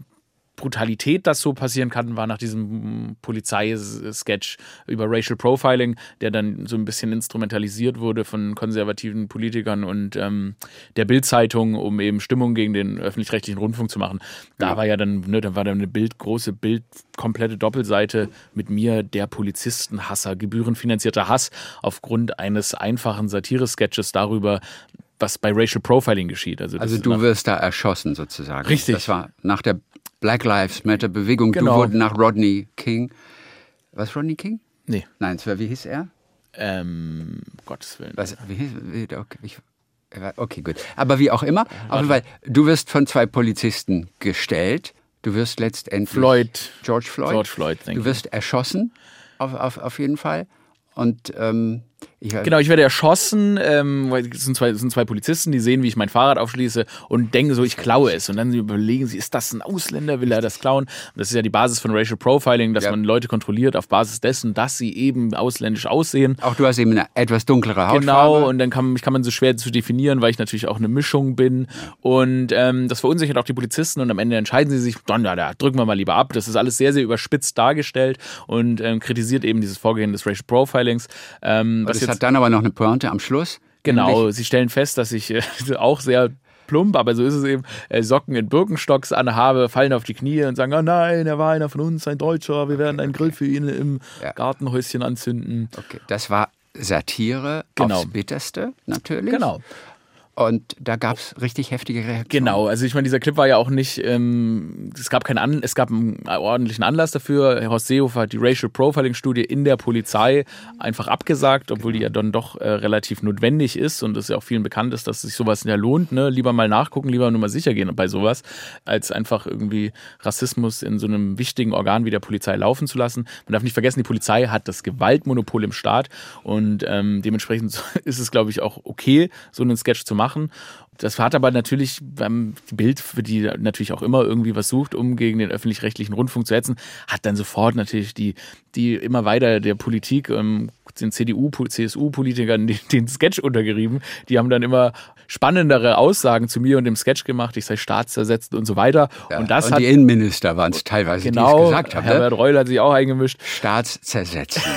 Brutalität das so passieren kann, war nach diesem Polizeisketch über Racial Profiling, der dann so ein bisschen instrumentalisiert wurde von konservativen Politikern und ähm, der Bildzeitung, um eben Stimmung gegen den öffentlich-rechtlichen Rundfunk zu machen. Da ja. war ja dann, ne, da war dann eine Bild, große Bild, komplette Doppelseite mit mir, der Polizistenhasser, gebührenfinanzierter Hass aufgrund eines einfachen Satire-Sketches darüber, was bei Racial Profiling geschieht. Also, also du wirst da erschossen sozusagen. Richtig. Das war nach der Black Lives Matter Bewegung. Genau. Du wurdest nach Rodney King. Was Rodney King? Nee. Nein, wie hieß er? Ähm, Gottes Willen. Was, wie hieß, wie, okay, ich, okay, gut. Aber wie auch immer, auf jeden Fall, du wirst von zwei Polizisten gestellt. Du wirst letztendlich. Floyd. George Floyd. George Floyd, Du wirst erschossen, auf, auf, auf jeden Fall. Und ähm, ich, genau, ich werde erschossen, ähm, weil es sind zwei, es sind zwei Polizisten, die sehen, wie ich mein Fahrrad aufschließe und denken so, ich klaue es. Und dann überlegen sie, ist das ein Ausländer, will er das klauen? Und das ist ja die Basis von Racial Profiling, dass ja. man Leute kontrolliert auf Basis dessen, dass sie eben ausländisch aussehen. Auch du hast eben eine etwas dunklere Hautfarbe. Genau, und dann kann, kann man so schwer zu definieren, weil ich natürlich auch eine Mischung bin. Und ähm, das verunsichert auch die Polizisten und am Ende entscheiden sie sich, dann, ja, da drücken wir mal lieber ab. Das ist alles sehr, sehr überspitzt dargestellt und ähm, kritisiert eben dieses Vorgehen des Racial Profilings. Ähm, was das hat dann aber noch eine Pointe am Schluss. Genau, nämlich. sie stellen fest, dass ich äh, auch sehr plump, aber so ist es eben, äh, Socken in Birkenstocks anhabe, fallen auf die Knie und sagen, oh nein, er war einer von uns, ein Deutscher, wir werden einen Grill für ihn im ja. Gartenhäuschen anzünden. Okay, das war Satire genau. aufs Bitterste, natürlich. Genau. Und da gab es richtig heftige Reaktionen. Genau, also ich meine, dieser Clip war ja auch nicht, ähm, es gab keinen An es gab einen ordentlichen Anlass dafür. Horst Seehofer hat die Racial Profiling-Studie in der Polizei einfach abgesagt, obwohl die ja dann doch äh, relativ notwendig ist und es ja auch vielen bekannt ist, dass sich sowas ja lohnt. Ne? Lieber mal nachgucken, lieber nur mal sicher gehen bei sowas, als einfach irgendwie Rassismus in so einem wichtigen Organ wie der Polizei laufen zu lassen. Man darf nicht vergessen, die Polizei hat das Gewaltmonopol im Staat und ähm, dementsprechend ist es, glaube ich, auch okay, so einen Sketch zu machen machen. Das hat aber natürlich beim Bild, für die natürlich auch immer irgendwie was sucht, um gegen den öffentlich-rechtlichen Rundfunk zu hetzen, hat dann sofort natürlich die, die immer weiter der Politik, ähm, den CDU, CSU-Politikern den, den Sketch untergerieben. Die haben dann immer spannendere Aussagen zu mir und dem Sketch gemacht. Ich sei staatszersetzt und so weiter. Ja, und das und hat, die Innenminister waren es teilweise, genau, die es gesagt haben. Herbert ne? Reul hat sich auch eingemischt. Staatszersetzen.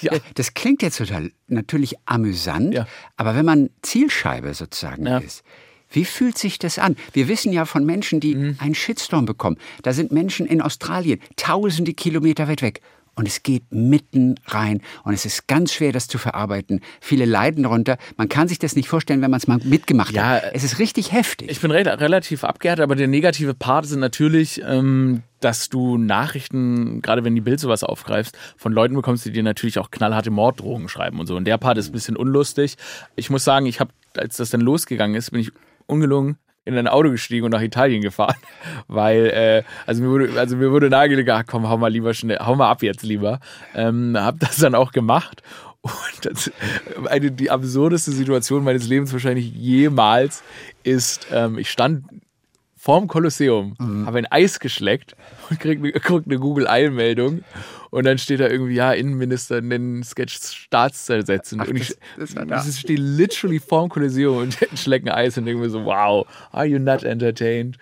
Ja. Äh, Das klingt jetzt total natürlich amüsant, Ja. aber wenn man Zielscheibe sozusagen Ja. ist, wie fühlt sich das an? Wir wissen ja von Menschen, die Mhm. einen Shitstorm bekommen. Da sind Menschen in Australien, tausende Kilometer weit weg. Und es geht mitten rein. Und es ist ganz schwer, das zu verarbeiten. Viele leiden darunter. Man kann sich das nicht vorstellen, wenn man es mal mitgemacht Ja, hat. Es ist richtig heftig. Ich bin re relativ abgehärtet, aber der negative Part sind natürlich, ähm, dass du Nachrichten, gerade wenn die Bild sowas aufgreifst, von Leuten bekommst, die dir natürlich auch knallharte Morddrohungen schreiben und so. Und der Part ist ein bisschen unlustig. Ich muss sagen, ich habe, als das dann losgegangen ist, bin ich ungelungen in ein Auto gestiegen und nach Italien gefahren, weil äh, also mir wurde also mir wurde nahegelegt, ach komm, hau mal lieber schnell, hau mal ab jetzt lieber. Ähm, hab das dann auch gemacht und das, eine die absurdeste Situation meines Lebens wahrscheinlich jemals ist, ähm, ich stand vorm Kolosseum, habe ein Eis geschleckt und krieg, guck eine Google-Eilmeldung und dann steht da irgendwie, ja, Innenminister nennen Sketch Staatszersetzen. und ich, das- das stehe literally vorm Kolosseum und schlecke ein Eis und denke mir so, wow, are you not entertained?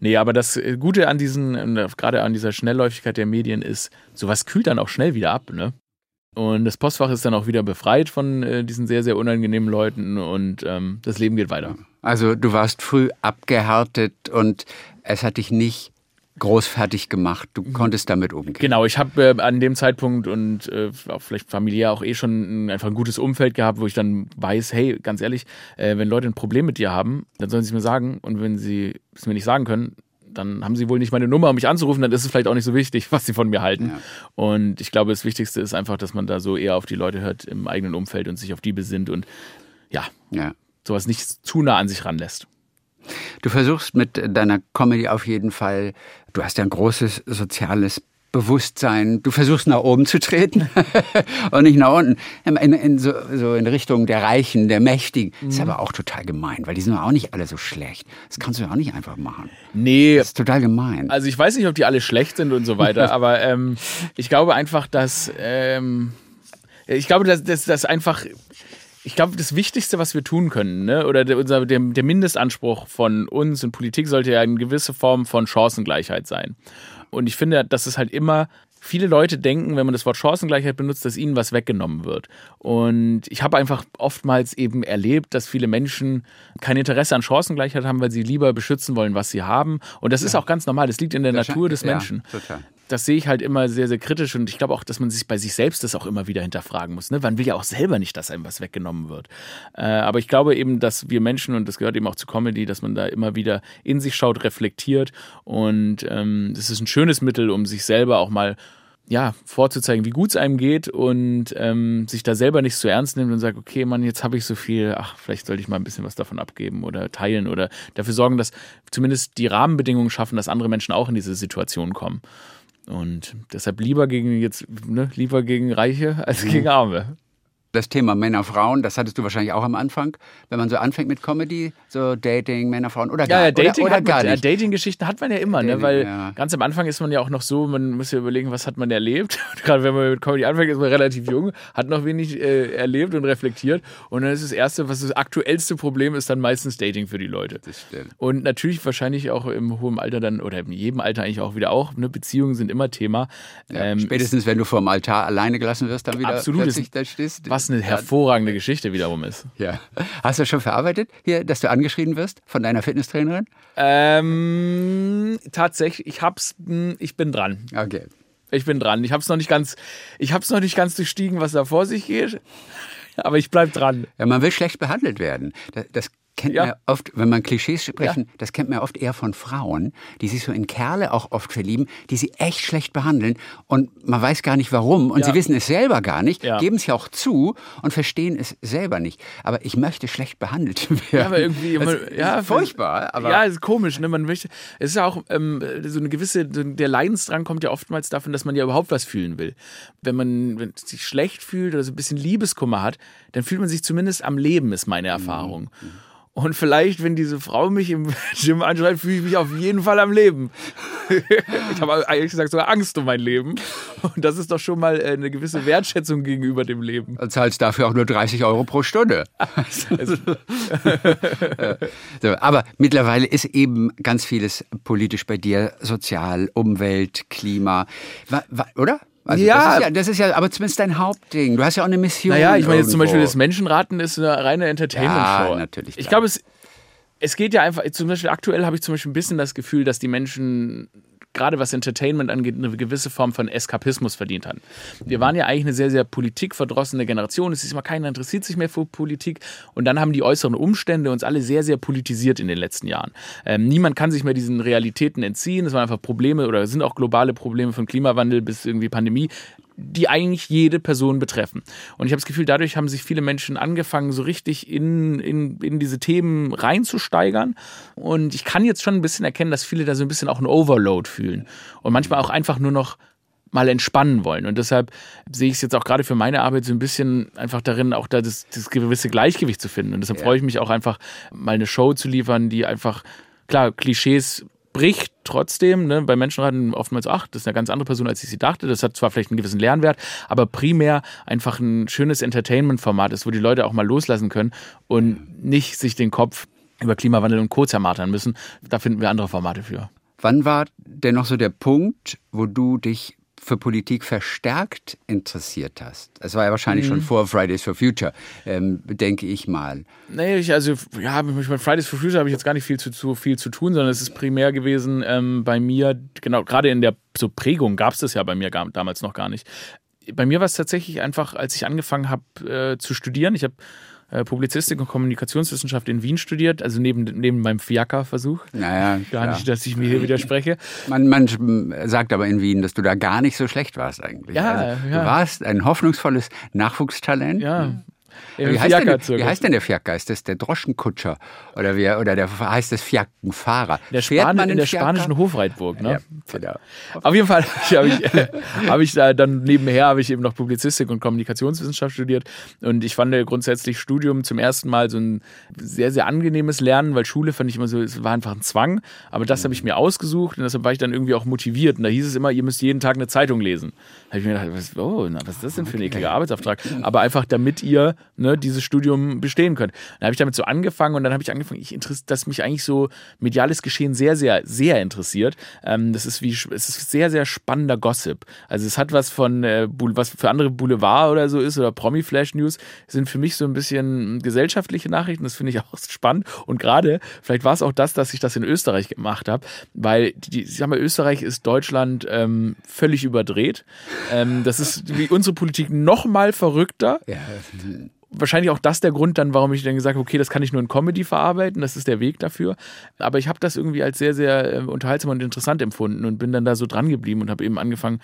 Nee, aber das äh, Gute an diesen, äh, gerade an dieser Schnellläufigkeit der Medien ist, sowas kühlt dann auch schnell wieder ab, ne? Und das Postfach ist dann auch wieder befreit von äh, diesen sehr, sehr unangenehmen Leuten und ähm, das Leben geht weiter. Also du warst früh abgehärtet und es hat dich nicht groß fertig gemacht. Du konntest damit umgehen. Genau, ich habe äh, an dem Zeitpunkt und äh, auch vielleicht familiär auch eh schon ein, einfach ein gutes Umfeld gehabt, wo ich dann weiß, hey, ganz ehrlich, äh, wenn Leute ein Problem mit dir haben, dann sollen sie es mir sagen und wenn sie es mir nicht sagen können, dann haben sie wohl nicht meine Nummer, um mich anzurufen, dann ist es vielleicht auch nicht so wichtig, was sie von mir halten. Ja. Und ich glaube, das Wichtigste ist einfach, dass man da so eher auf die Leute hört im eigenen Umfeld und sich auf die besinnt und ja, Ja. sowas nicht zu nah an sich ranlässt. Du versuchst mit deiner Comedy auf jeden Fall, du hast ja ein großes soziales Bewusstsein, du versuchst nach oben zu treten und nicht nach unten. In, in, so, so in Richtung der Reichen, der Mächtigen. Ist aber auch total gemein, weil die sind auch nicht alle so schlecht. Das kannst du ja auch nicht einfach machen. Nee, Das ist total gemein. Also ich weiß nicht, ob die alle schlecht sind und so weiter, aber ähm, ich glaube einfach, dass ähm, ich glaube, dass dass das einfach ich glaube, das Wichtigste, was wir tun können, ne, oder der, unser, der, der Mindestanspruch von uns in Politik sollte ja eine gewisse Form von Chancengleichheit sein. Und ich finde, dass es halt immer viele Leute denken, wenn man das Wort Chancengleichheit benutzt, dass ihnen was weggenommen wird. Und ich habe einfach oftmals eben erlebt, dass viele Menschen kein Interesse an Chancengleichheit haben, weil sie lieber beschützen wollen, was sie haben. Und das ist auch ganz normal. Das liegt in der Das Natur des ja, Menschen total. Das sehe ich halt immer sehr, sehr kritisch und ich glaube auch, dass man sich bei sich selbst das auch immer wieder hinterfragen muss. Ne? Man will ja auch selber nicht, dass einem was weggenommen wird. Äh, aber ich glaube eben, dass wir Menschen, und das gehört eben auch zu Comedy, dass man da immer wieder in sich schaut, reflektiert und ähm, das ist ein schönes Mittel, um sich selber auch mal ja, vorzuzeigen, wie gut es einem geht und ähm, sich da selber nicht so ernst nimmt und sagt, okay, Mann, jetzt habe ich so viel, ach, vielleicht sollte ich mal ein bisschen was davon abgeben oder teilen oder dafür sorgen, dass zumindest die Rahmenbedingungen schaffen, dass andere Menschen auch in diese Situation kommen. Und deshalb lieber gegen jetzt, ne, lieber gegen Reiche als gegen Arme. Das Thema Männer, Frauen, das hattest du wahrscheinlich auch am Anfang, wenn man so anfängt mit Comedy, so Dating, Männer, Frauen oder gar, Ja, ja, Dating, oder, oder gar man, ja, nicht. Dating-Geschichten hat man ja immer, ne? Dating, weil ja. ganz am Anfang ist man ja auch noch so, man muss ja überlegen, was hat man erlebt. Gerade wenn man mit Comedy anfängt, ist man relativ jung, hat noch wenig äh, erlebt und reflektiert. Und dann ist das Erste, was das aktuellste Problem ist, dann meistens Dating für die Leute. Das stimmt. Und natürlich wahrscheinlich auch im hohen Alter dann, oder in jedem Alter eigentlich auch wieder auch, ne? Beziehungen sind immer Thema. Ja, Ähm, Spätestens, wenn du vor dem Altar alleine gelassen wirst, dann wieder Absolut, plötzlich da stehst. was eine Ja, hervorragende Geschichte wiederum ist. Ja. Hast du schon verarbeitet, hier, dass du angeschrien wirst von deiner Fitnesstrainerin? Ähm, tatsächlich, ich hab's, mh, ich bin dran. Okay. Ich bin dran. Ich hab's noch nicht ganz, ich hab's noch nicht ganz durchstiegen, was da vor sich geht. Aber ich bleib dran. Ja, man will schlecht behandelt werden. Das, das kennt Ja. man ja oft, wenn man Klischees sprechen, das kennt man ja oft eher von Frauen, die sich so in Kerle auch oft verlieben, die sie echt schlecht behandeln und man weiß gar nicht warum und Ja. sie wissen es selber gar nicht, Ja. geben es ja auch zu und verstehen es selber nicht. Aber ich möchte schlecht behandelt werden. Ja, aber irgendwie immer, ja, furchtbar. Aber ja, ist komisch, ne? Man möchte, es ist ja auch ähm, so eine gewisse, der Leidensdrang kommt ja oftmals davon, dass man ja überhaupt was fühlen will. Wenn man wenn sich schlecht fühlt oder so ein bisschen Liebeskummer hat, dann fühlt man sich zumindest am Leben, ist meine Erfahrung. Und vielleicht, wenn diese Frau mich im Gym anschreit, fühle ich mich auf jeden Fall am Leben. ich habe eigentlich gesagt sogar Angst um mein Leben. Und das ist doch schon mal äh, eine gewisse Wertschätzung gegenüber dem Leben. Du zahlst dafür auch nur 30 Euro pro Stunde. aber mittlerweile ist eben ganz vieles politisch bei dir, sozial, Umwelt, Klima, oder? Also Ja. Das ist, ja, das ist ja aber zumindest dein Hauptding. Du hast ja auch eine Mission. Naja, ich meine jetzt zum. Beispiel das Menschenraten ist eine reine Entertainment-Show. Ja, natürlich, Ich glaube, es, es geht ja einfach, zum Beispiel aktuell habe ich zum Beispiel ein bisschen das Gefühl, dass die Menschen, gerade was Entertainment angeht, eine gewisse Form von Eskapismus verdient haben. Wir waren ja eigentlich eine sehr, sehr politikverdrossene Generation. Es ist immer keiner interessiert sich mehr für Politik. Und dann haben die äußeren Umstände uns alle sehr, sehr politisiert in den letzten Jahren. Ähm, niemand kann sich mehr diesen Realitäten entziehen. Es waren einfach Probleme oder sind auch globale Probleme von Klimawandel bis irgendwie Pandemie die eigentlich jede Person betreffen. Und ich habe das Gefühl, dadurch haben sich viele Menschen angefangen, so richtig in, in, in diese Themen reinzusteigern. Und ich kann jetzt schon ein bisschen erkennen, dass viele da so ein bisschen auch einen Overload fühlen. Und manchmal auch einfach nur noch mal entspannen wollen. Und deshalb sehe ich es jetzt auch gerade für meine Arbeit so ein bisschen einfach darin, auch da das, das gewisse Gleichgewicht zu finden. Und deshalb freue ich mich auch einfach, mal eine Show zu liefern, die einfach, klar, Klischees bricht trotzdem, ne, bei Menschenraten oftmals, ach, das ist eine ganz andere Person, als ich sie dachte. Das hat zwar vielleicht einen gewissen Lernwert, aber primär einfach ein schönes Entertainment-Format ist, wo die Leute auch mal loslassen können und nicht sich den Kopf über Klimawandel und Co. zermartern müssen. Da finden wir andere Formate für. Wann war denn noch so der Punkt, wo du dich für Politik verstärkt interessiert hast? Es war ja wahrscheinlich Mhm. schon vor Fridays for Future, ähm, denke ich mal. Nee, ich, also, ja, mit mit Fridays for Future habe ich jetzt gar nicht viel zu, zu, viel zu tun, sondern es ist primär gewesen ähm, bei mir, genau, gerade in der so Prägung gab es das ja bei mir gar, damals noch gar nicht. Bei mir war es tatsächlich einfach, als ich angefangen habe äh, zu studieren, ich habe äh, Publizistik und Kommunikationswissenschaft in Wien studiert, also neben, neben meinem Fiaker-Versuch. Naja, Gar nicht, dass ich mir hier widerspreche. Man, man sagt aber in Wien, dass du da gar nicht so schlecht warst eigentlich. Ja, also, ja. Du warst ein hoffnungsvolles Nachwuchstalent. Ja. Im Wie heißt, denn, wie heißt denn der Fiaker? Ist das der Droschenkutscher? Oder, wie, oder der heißt das Fiakenfahrer? Der Span man in der Fiaker? spanischen Hofreitburg, ne? Ja, genau. Auf jeden Fall habe ich, hab ich da dann nebenher habe ich eben noch Publizistik und Kommunikationswissenschaft studiert und ich fand grundsätzlich Studium zum ersten Mal so ein sehr sehr angenehmes Lernen, weil Schule fand ich immer so, es war einfach ein Zwang, aber das habe ich mir ausgesucht und deshalb war ich dann irgendwie auch motiviert und da hieß es immer, ihr müsst jeden Tag eine Zeitung lesen. Da habe ich mir gedacht, was, oh, na, was ist das denn für ein ekliger Arbeitsauftrag? Aber einfach damit ihr ne, dieses Studium bestehen könnt. Dann habe ich damit so angefangen und dann habe ich angefangen, ich dass mich eigentlich so mediales Geschehen sehr, sehr, sehr interessiert. Ähm, das ist wie, es ist sehr, sehr spannender Gossip. Also es hat was von, äh, was für andere Boulevard oder so ist oder Promi-Flash-News, sind für mich so ein bisschen gesellschaftliche Nachrichten. Das finde ich auch spannend. Und gerade, vielleicht war es auch das, dass ich das in Österreich gemacht habe, weil die, ich sag mal, Österreich ist Deutschland ähm, völlig überdreht. Ähm, das ist wie unsere Politik noch mal verrückter Ja, wahrscheinlich auch das der Grund dann, warum ich dann gesagt habe, okay, das kann ich nur in Comedy verarbeiten, das ist der Weg dafür. Aber ich habe das irgendwie als sehr, sehr äh, unterhaltsam und interessant empfunden und bin dann da so dran geblieben und habe eben angefangen,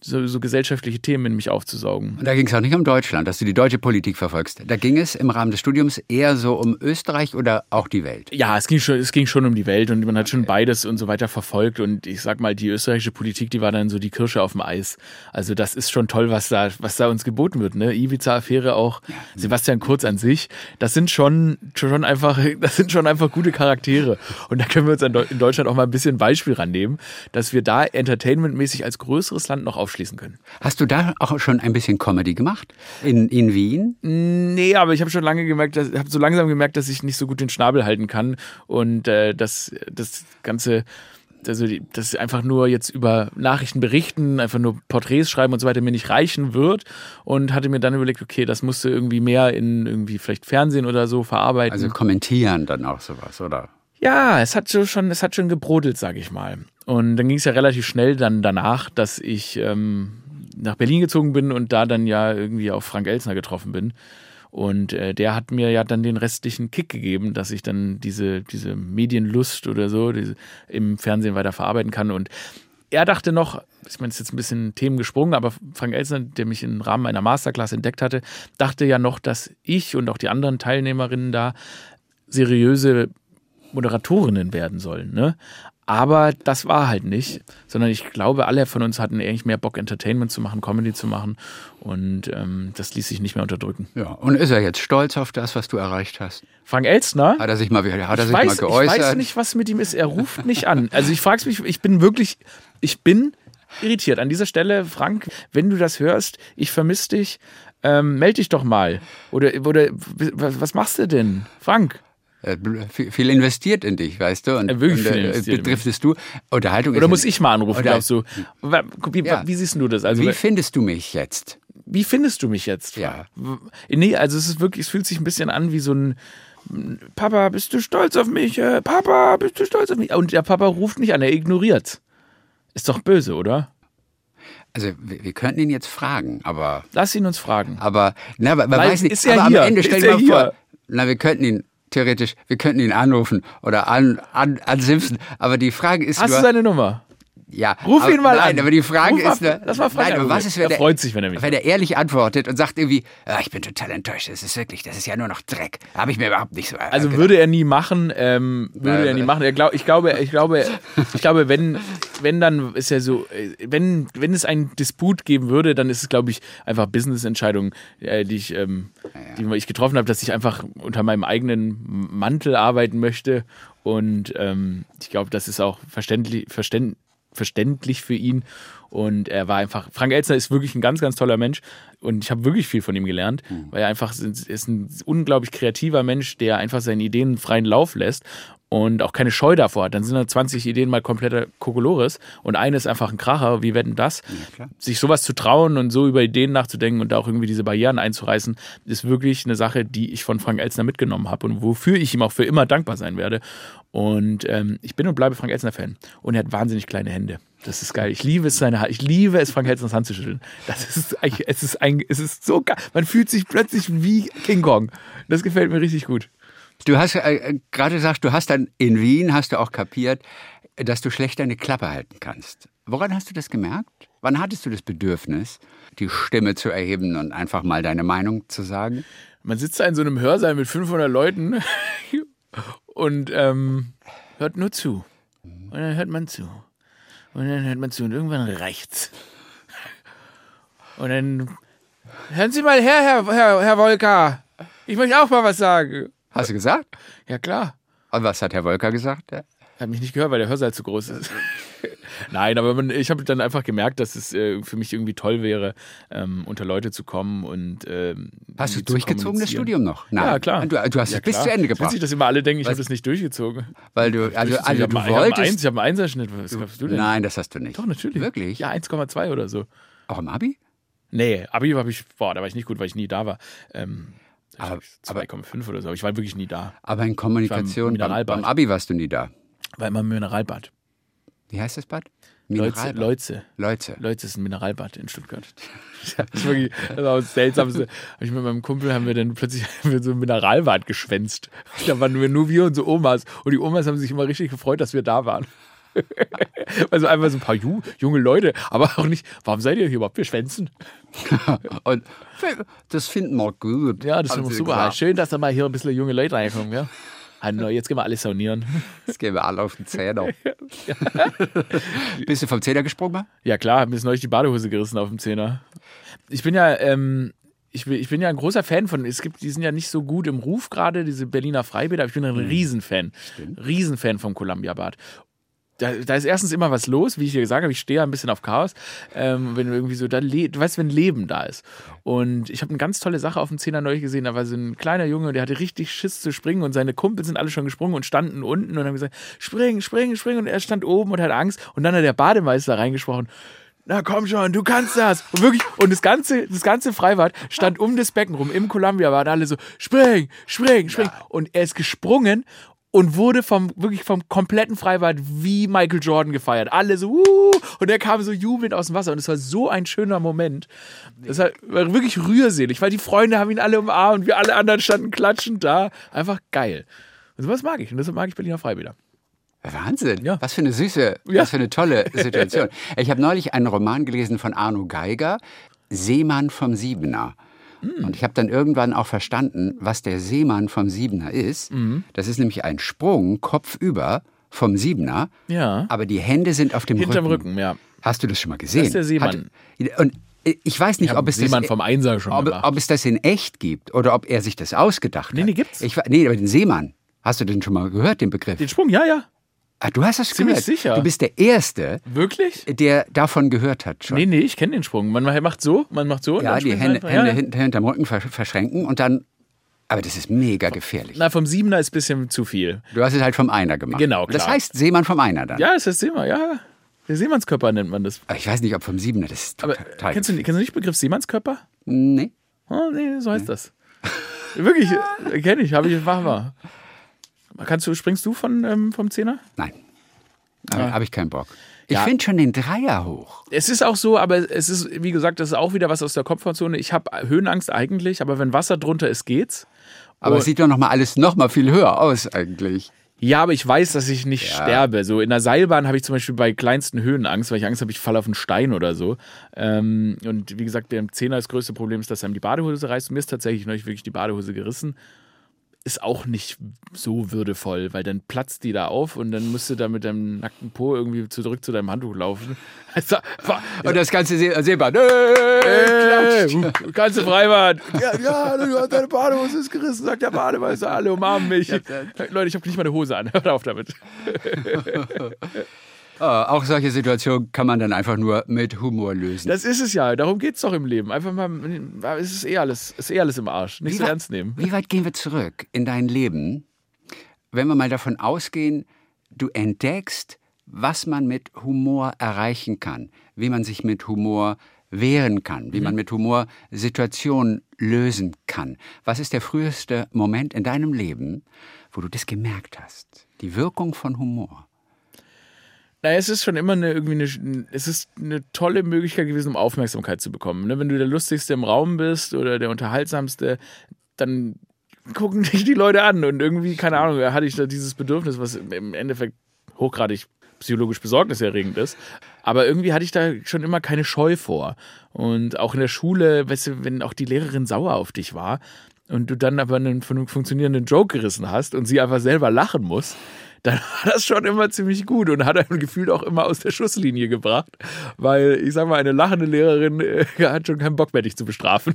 so, so gesellschaftliche Themen in mich aufzusaugen. Und da ging es auch nicht um Deutschland, dass du die deutsche Politik verfolgst. Da ging es im Rahmen des Studiums eher so um Österreich oder auch die Welt. Ja, es ging schon, es ging schon um die Welt und man hat schon beides und so weiter verfolgt und ich sag mal, die österreichische Politik, die war dann so die Kirsche auf dem Eis. Also das ist schon toll, was da, was da uns geboten wird, ne? Ibiza-Affäre auch, Sebastian Kurz an sich, das sind schon, schon einfach, das sind schon einfach gute Charaktere. Und da können wir uns in Deutschland auch mal ein bisschen Beispiel rannehmen, dass wir da entertainmentmäßig als größeres Land noch aufschließen können. Hast du da auch schon ein bisschen Comedy gemacht? In, in Wien? Nee, aber ich habe schon lange gemerkt, dass, habe so langsam gemerkt, dass ich nicht so gut den Schnabel halten kann und äh, dass das ganze also die, das einfach nur jetzt über Nachrichten berichten, einfach nur Porträts schreiben und so weiter mir nicht reichen wird und hatte mir dann überlegt, okay, das musste irgendwie mehr in irgendwie vielleicht Fernsehen oder so verarbeiten. Also kommentieren dann auch sowas, oder? Ja, es hat so schon, es hat schon gebrodelt, sag ich mal. Und dann ging es ja relativ schnell dann danach, dass ich ähm, nach Berlin gezogen bin und da dann ja irgendwie auf Frank Elsner getroffen bin. Und äh, der hat mir ja dann den restlichen Kick gegeben, dass ich dann diese, diese Medienlust oder so diese, im Fernsehen weiter verarbeiten kann. Und er dachte noch, ich meine, es ist jetzt ein bisschen Themen gesprungen, aber Frank Elsner, der mich im Rahmen einer Masterclass entdeckt hatte, dachte ja noch, dass ich und auch die anderen Teilnehmerinnen da seriöse Moderatorinnen werden sollen. Ne? Aber das war halt nicht, sondern ich glaube, alle von uns hatten eigentlich mehr Bock, Entertainment zu machen, Comedy zu machen. Und ähm, das ließ sich nicht mehr unterdrücken. Ja. Und ist er jetzt stolz auf das, was du erreicht hast? Frank Elstner, Hat er sich mal, hat er ich sich weiß, mal ich geäußert? weiß nicht, was mit ihm ist. Er ruft nicht an. Also ich frage mich, ich bin wirklich, ich bin irritiert. An dieser Stelle, Frank, wenn du das hörst, ich vermisse dich, ähm, meld dich doch mal. Oder, oder was machst du denn? Frank? Äh, viel, investiert in dich, weißt du? Und, Äh, wirklich und, viel investiert in betriftest du Unterhaltung. Oder muss ich mal anrufen, glaubst du? Wa- Wie, Ja. wie siehst du das? Also, Wie findest du mich jetzt? wie findest du mich jetzt? Ja. Nee, also es ist wirklich, es fühlt sich ein bisschen an wie so ein Papa, bist du stolz auf mich? Äh, Papa, bist du stolz auf mich? Und der Papa ruft nicht an, er ignoriert. Ist doch böse, oder? Also wir, wir könnten ihn jetzt fragen, aber Lass ihn uns fragen. aber na, aber man Weil weiß nicht. ist er aber hier? am Ende stell dir mal hier? vor, na wir könnten ihn theoretisch, wir könnten ihn anrufen oder an, an, ansimpfen. Aber die Frage ist Hast nur, du seine Nummer? Ja, Ruf aber, ihn mal nein, an. aber die Frage Ruf ist, lass mal Frank nein, aber was ist, wenn Er freut sich, wenn er mich wenn er ehrlich antwortet und sagt irgendwie, ah, ich bin total enttäuscht. Das ist wirklich, das ist ja nur noch Dreck. Habe ich mir überhaupt nicht so. Also gedacht. würde er nie machen, ähm, würde Nein, er nie äh. machen. Er glaub, ich glaube, ich glaube, ich glaube, wenn, wenn dann ist ja so, äh, wenn, wenn es einen Disput geben würde, dann ist es, glaube ich, einfach Business-Entscheidung, äh, die ich, ähm, die ich getroffen habe, dass ich einfach unter meinem eigenen Mantel arbeiten möchte. Und ähm, ich glaube, das ist auch verständlich, verständ, verständlich für ihn. Und er war einfach, Frank Elzner ist wirklich ein ganz, ganz toller Mensch. Und ich habe wirklich viel von ihm gelernt, weil er einfach ist ein unglaublich kreativer Mensch, der einfach seinen Ideen freien Lauf lässt und auch keine Scheu davor hat. Dann sind da 20 Ideen mal kompletter Kokolores und eine ist einfach ein Kracher. Wie werden das? klar. Sich sowas zu trauen und so über Ideen nachzudenken und da auch irgendwie diese Barrieren einzureißen, ist wirklich eine Sache, die ich von Frank Elzner mitgenommen habe und wofür ich ihm auch für immer dankbar sein werde. Und ähm, ich bin und bleibe Frank Elzner-Fan. Und er hat wahnsinnig kleine Hände. Das ist geil. Ich liebe es, seine Hand. Ich liebe es, Frank Elzners Hand zu schütteln. Das ist, es ist, ein, es ist so geil. Man fühlt sich plötzlich wie King Kong. Das gefällt mir richtig gut. Du hast äh, äh, gerade gesagt, du hast dann in Wien, hast du auch kapiert, dass du schlecht deine Klappe halten kannst. Woran hast du das gemerkt? Wann hattest du das Bedürfnis, die Stimme zu erheben und einfach mal deine Meinung zu sagen? Man sitzt da in so einem Hörsaal mit 500 Leuten und ähm, hört nur zu. Und dann hört man zu. Und dann hört man zu und irgendwann reicht's. Und dann hören Sie mal her, Herr, Herr, Herr Wolka. Ich möchte auch mal was sagen. Hast du gesagt? Ja klar. Und was hat Herr Wolker gesagt? Ja. Hat mich nicht gehört, weil der Hörsaal zu groß ist. Nein, aber man, ich habe dann einfach gemerkt, dass es äh, für mich irgendwie toll wäre, ähm, unter Leute zu kommen und ähm, Hast du durchgezogen das. Studium noch? Ja, klar. Du, du hast Ja, es bis zu Ende gebracht. dass immer alle denken, ich habe das nicht durchgezogen. Weil du, also, ich also habe du ich hab einen Eins, wolltest. ich habe einen Einserschnitt. Was glaubst du denn? Nein, das hast du nicht. Doch, natürlich. Wirklich? Ja, 1,2 oder so. Auch im Abi? Nee, Abi habe ich, boah, da war ich nicht gut, weil ich nie da war. Ähm, ich Aber- glaub, 2,5 oder so, ich war wirklich nie da. Aber in Kommunikation, beim, beim Abi warst du nie da. War immer im Mineralbad. Wie heißt das Bad? Leutze. Leutze. Leutze ist ein Mineralbad in Stuttgart. Das ist wirklich, das war das Seltsamste. Ich mit meinem Kumpel haben wir dann plötzlich haben wir so ein Mineralbad geschwänzt. Da waren wir nur wir und so Omas. Und die Omas haben sich immer richtig gefreut, dass wir da waren. Also einfach so ein paar ju junge Leute, aber auch nicht, warum seid ihr hier überhaupt? Wir schwänzen. Und das finden wir gut. Ja, das ist sie super. gesagt. Schön, dass da mal hier ein bisschen junge Leute reinkommen. Ja? Hallo, jetzt gehen wir alle saunieren. Das gehen wir alle auf den Zehner. Bist du vom Zehner gesprungen? Ja klar, hab mir jetzt neulich die Badehose gerissen auf dem Zehner. Ich bin ja, ähm, ich bin, ich bin ja ein großer Fan von, es gibt, die sind ja nicht so gut im Ruf gerade, diese Berliner Freibäder, aber ich bin ein Riesenfan. Riesenfan vom Columbia Bad. Da, da ist erstens immer was los, wie ich dir gesagt habe, ich stehe ein bisschen auf Chaos. Ähm, wenn irgendwie so, da le du weißt, wenn Leben da ist. Und ich habe eine ganz tolle Sache auf dem Zehner neulich gesehen. Da war so ein kleiner Junge, der hatte richtig Schiss zu springen und seine Kumpel sind alle schon gesprungen und standen unten und haben gesagt, spring, spring, spring. Und er stand oben und hat Angst. Und dann hat der Bademeister reingesprochen. Na komm schon, du kannst das. Und wirklich, und das ganze, das ganze Freibad stand um das Becken rum, im Columbia waren alle so, spring, spring, spring. Und er ist gesprungen und wurde vom, wirklich vom kompletten Freibad wie Michael Jordan gefeiert. Alle so, uh, und er kam so jubelnd aus dem Wasser. Und es war so ein schöner Moment. Das war, war wirklich rührselig, weil die Freunde haben ihn alle umarmt und wir alle anderen standen klatschend da. Einfach geil. Und sowas mag ich. Und deshalb mag ich Berliner Freibäder. Wahnsinn. Ja. Was für eine süße, Ja. was für eine tolle Situation. Ich habe neulich einen Roman gelesen von Arno Geiger, Seemann vom Siebener. Hm. Und ich habe dann irgendwann auch verstanden, was der Seemann vom Siebener ist. Mhm. Das ist nämlich ein Sprung kopfüber vom Siebener, Ja. aber die Hände sind auf dem Hinterm Rücken. Rücken, ja. Hast du das schon mal gesehen? Das ist der Seemann. Hat, und ich weiß nicht, Ich ob es Seemann das, vom Einser schon ob, ob es das in echt gibt oder ob er sich das ausgedacht Nee, hat. nee, gibt's. Ich, nee, aber den Seemann. Hast du den schon mal gehört, den Begriff? Den Sprung, ja, ja. Ah, du hast das Ziemlich gehört. sicher. Du bist der Erste, Wirklich? der davon gehört hat schon. Nee, nee, ich kenne den Sprung. Man macht so, man macht so. und ja, dann die Hände, einfach. Hände ja, hinter, hinterm Rücken versch- verschränken und dann Aber das ist mega gefährlich. Na, vom Siebener ist ein bisschen zu viel. Du hast es halt vom Einer gemacht. Genau, Das klar. heißt Seemann vom Einer dann. Ja, ist das Seemann, ja. Der Seemannskörper nennt man das. Aber Ich weiß nicht, ob vom Siebener. Das ist Aber total. kennst du, kennst du nicht den Begriff Seemannskörper? Nee. Oh, nee, so heißt das. Wirklich, äh, kenne ich, habe ich, mach mal. Kannst du, springst du von, ähm, vom Zehner? Nein. Da habe ich keinen Bock. Ich Ja. finde schon den Dreier hoch. Es ist auch so, aber es ist, wie gesagt, das ist auch wieder was aus der Komfortzone. Ich habe Höhenangst eigentlich, aber wenn Wasser drunter ist, geht's. Aber Und- es sieht doch noch mal alles noch mal viel höher aus eigentlich. Ja, aber ich weiß, dass ich nicht Ja. sterbe. So in der Seilbahn habe ich zum Beispiel bei kleinsten Höhen Angst, weil ich Angst habe, ich falle auf einen Stein oder so. Ähm, und wie gesagt, beim Zehner das größte Problem ist, dass einem die Badehose reißt. Mir ist tatsächlich neulich wirklich die Badehose gerissen. Ist auch nicht so würdevoll, weil dann platzt die da auf und dann musst du da mit deinem nackten Po irgendwie zurück zu deinem Handtuch laufen. Also, Und das ganze See Seebahn. Äh, uh, ganze Freibad. Ja, ja, du hast deine Badehose ist gerissen, sagt der Bademeister. Alle umarmen mich. Leute, ich habe nicht mal eine Hose an. Hört auf damit. Ah, auch solche Situationen kann man dann einfach nur mit Humor lösen. Das ist es ja. Darum geht es doch im Leben. Einfach mal, es ist eh alles, es ist eh alles im Arsch. Nicht so weit- ernst nehmen. Wie weit gehen wir zurück in dein Leben, wenn wir mal davon ausgehen, du entdeckst, was man mit Humor erreichen kann, wie man sich mit Humor wehren kann, wie man mit Humor Situationen lösen kann. Was ist der früheste Moment in deinem Leben, wo du das gemerkt hast? Die Wirkung von Humor. Naja, es ist schon immer eine, irgendwie eine, es ist eine tolle Möglichkeit gewesen, um Aufmerksamkeit zu bekommen. Ne? Wenn du der Lustigste im Raum bist oder der Unterhaltsamste, dann gucken dich die Leute an und irgendwie, keine Ahnung, hatte ich da dieses Bedürfnis, was im Endeffekt hochgradig psychologisch besorgniserregend ist. Aber irgendwie hatte ich da schon immer keine Scheu vor. Und auch in der Schule, weißt du, wenn auch die Lehrerin sauer auf dich war und du dann aber einen fun- funktionierenden Joke gerissen hast und sie einfach selber lachen muss, dann war das schon immer ziemlich gut und hat einem gefühlt auch immer aus der Schusslinie gebracht. Weil, ich sag mal, eine lachende Lehrerin äh, hat schon keinen Bock mehr, dich zu bestrafen.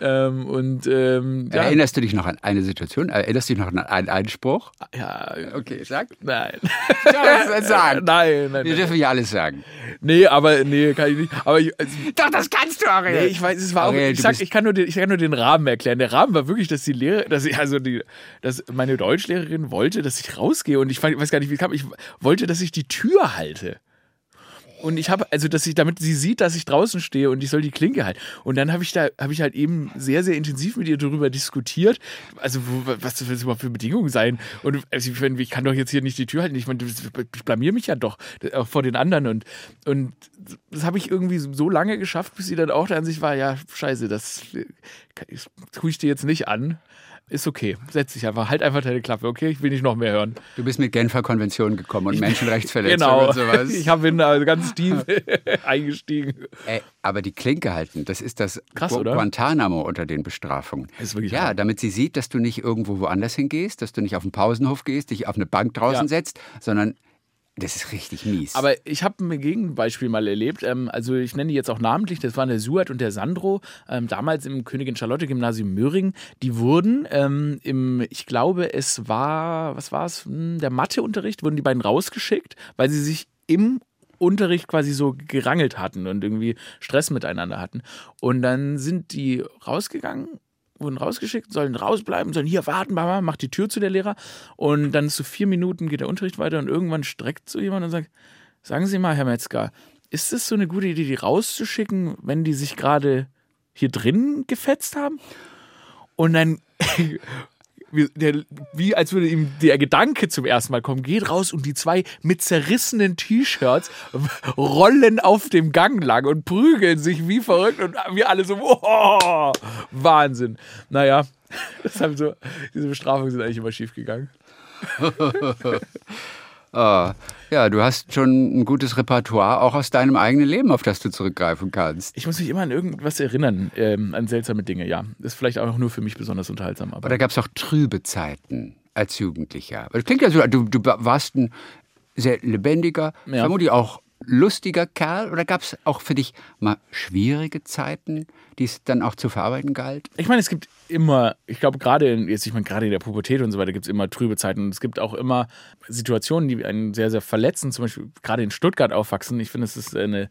Ähm, und ähm, ja, Erinnerst du dich noch an eine Situation? Erinnerst du dich noch an einen Einspruch? ja, Okay, sag. nein. Ja, sagen. nein, nein, Wir dürfen ja alles sagen. Nee, aber nee, kann ich nicht. Aber ich, also, Doch, das kannst du, Ariel. Nee, ich weiß, es war auch, Ariel, ich du sag, ich kann nur den, ich kann nur den Rahmen erklären. Der Rahmen war wirklich, dass die Lehrer, dass ich, also die, dass meine Deutschlehrerin wollte, dass ich rausgehe und ich weiß gar nicht, wie es kam. Ich wollte, dass ich die Tür halte. Und ich habe, also, dass ich, damit sie sieht, dass ich draußen stehe und ich soll die Klinke halten. Und dann habe ich da, habe ich halt eben sehr, sehr intensiv mit ihr darüber diskutiert. Also, was das überhaupt für Bedingungen sein? Und also, ich, kann doch jetzt hier nicht die Tür halten. Ich meine, ich blamier mich ja doch auch vor den anderen. Und, und das habe ich irgendwie so lange geschafft, bis sie dann auch da an sich war, ja, scheiße, das, das tue ich dir jetzt nicht an. Ist okay, setz dich einfach, halt einfach deine Klappe, okay? Ich will nicht noch mehr hören. Du bist mit Genfer Konvention gekommen und Menschenrechtsverletzungen Genau. und sowas. Ich habe bin da ganz tief eingestiegen. Ey, aber die Klinke halten, das ist das Krass, Gu- oder? Guantanamo unter den Bestrafungen. Ist wirklich ja, hart. damit sie sieht, dass du nicht irgendwo woanders hingehst, dass du nicht auf den Pausenhof gehst, dich auf eine Bank draußen Ja. setzt, sondern das ist richtig mies. Aber ich habe ein Gegenbeispiel mal erlebt. Ähm, also ich nenne die jetzt auch namentlich. Das waren der Suat und der Sandro. Ähm, damals im Königin Charlotte Gymnasium Möhringen. Die wurden ähm, im, ich glaube, es war, was war es? Hm, Der Matheunterricht wurden die beiden rausgeschickt, weil sie sich im Unterricht quasi so gerangelt hatten und irgendwie Stress miteinander hatten. Und dann sind die rausgegangen wurden rausgeschickt, sollen rausbleiben, sollen hier warten, Mama, macht die Tür zu der Lehrer. Und dann so vier Minuten geht der Unterricht weiter und irgendwann streckt so jemand und sagt, sagen Sie mal, Herr Metzger, ist es so eine gute Idee, die rauszuschicken, wenn die sich gerade hier drin gefetzt haben? Und dann, wie, der, wie als würde ihm der Gedanke zum ersten Mal kommen, geht raus und die zwei mit zerrissenen T-Shirts rollen auf dem Gang lang und prügeln sich wie verrückt und wir alle so, oh, Wahnsinn. Naja, das haben so, diese Bestrafungen sind eigentlich immer schief gegangen. Ah, ja, du hast schon ein gutes Repertoire auch aus deinem eigenen Leben, auf das du zurückgreifen kannst. Ich muss mich immer an irgendwas erinnern, ähm, an seltsame Dinge, ja. Ist vielleicht auch nur für mich besonders unterhaltsam. Aber Aber da gab es auch trübe Zeiten als Jugendlicher. Aber Das klingt ja so, du, du warst ein sehr lebendiger, Ja. vermutlich auch lustiger Kerl. Oder gab es auch für dich mal schwierige Zeiten, die es dann auch zu verarbeiten galt? Ich meine, es gibt immer, ich glaube, gerade in, jetzt, ich meine, gerade in der Pubertät und so weiter gibt es immer trübe Zeiten. Und es gibt auch immer Situationen, die einen sehr, sehr verletzen. Zum Beispiel gerade in Stuttgart aufwachsen. Ich finde, es ist eine,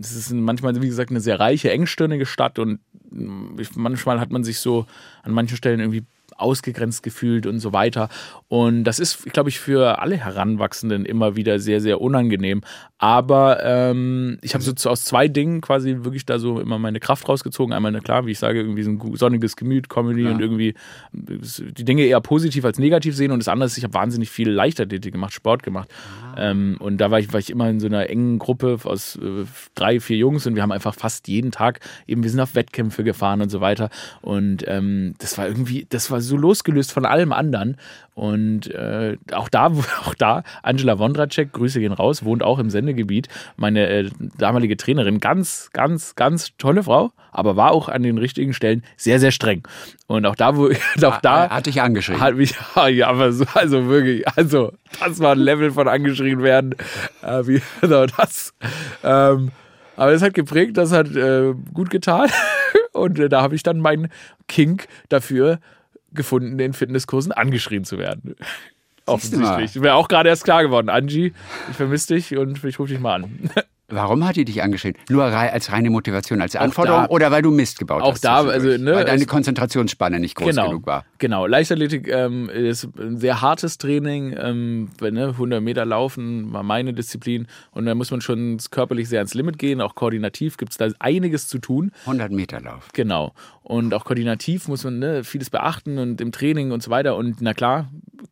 Es ist manchmal, wie gesagt, eine sehr reiche, engstirnige Stadt und mm, manchmal hat man sich so an manchen Stellen irgendwie ausgegrenzt gefühlt und so weiter. Und das ist, glaube ich, für alle Heranwachsenden immer wieder sehr, sehr unangenehm. Aber ähm, ich habe so aus zwei Dingen quasi wirklich da so immer meine Kraft rausgezogen. Einmal, na klar, wie ich sage, irgendwie so ein sonniges Gemüt, Comedy ja. und irgendwie die Dinge eher positiv als negativ sehen. Und das andere ist, ich habe wahnsinnig viel Leichtathletik gemacht, Sport gemacht. Ah. Ähm, und da war ich, war ich immer in so einer engen Gruppe aus äh, drei, vier Jungs und wir haben einfach fast jeden Tag eben, wir sind auf Wettkämpfe gefahren und so weiter. Und ähm, das war irgendwie, das war so losgelöst von allem anderen. Und äh, auch da, auch da, Angela Wondracek, Grüße gehen raus, wohnt auch im Sendegebiet. Meine äh, damalige Trainerin, ganz, ganz, ganz tolle Frau, aber war auch an den richtigen Stellen sehr, sehr streng. Und auch da, wo auch da hat dich angeschrieben. Hat mich, ja, aber so, also wirklich, also das war ein Level von angeschrien werden, äh, wie genau das. Ähm, aber es hat geprägt, das hat äh, gut getan. Und äh, da habe ich dann meinen Kink dafür gefunden, in Fitnesskursen angeschrien zu werden. Offensichtlich. Wäre auch gerade erst klar geworden. Angie, ich vermisse dich und ich rufe dich mal an. Warum hat die dich angeschrieben? Nur als reine Motivation, als Anforderung da, oder weil du Mist gebaut auch hast? Auch da, also, ne, weil deine Konzentrationsspanne nicht groß genau, genug war. Genau, Leichtathletik ähm, ist ein sehr hartes Training. Ähm, ne, 100 Meter laufen war meine Disziplin und da muss man schon körperlich sehr ans Limit gehen. Auch koordinativ gibt es da einiges zu tun. 100 Meter Lauf. Genau. Und auch koordinativ muss man ne, vieles beachten und im Training und so weiter. Und na klar,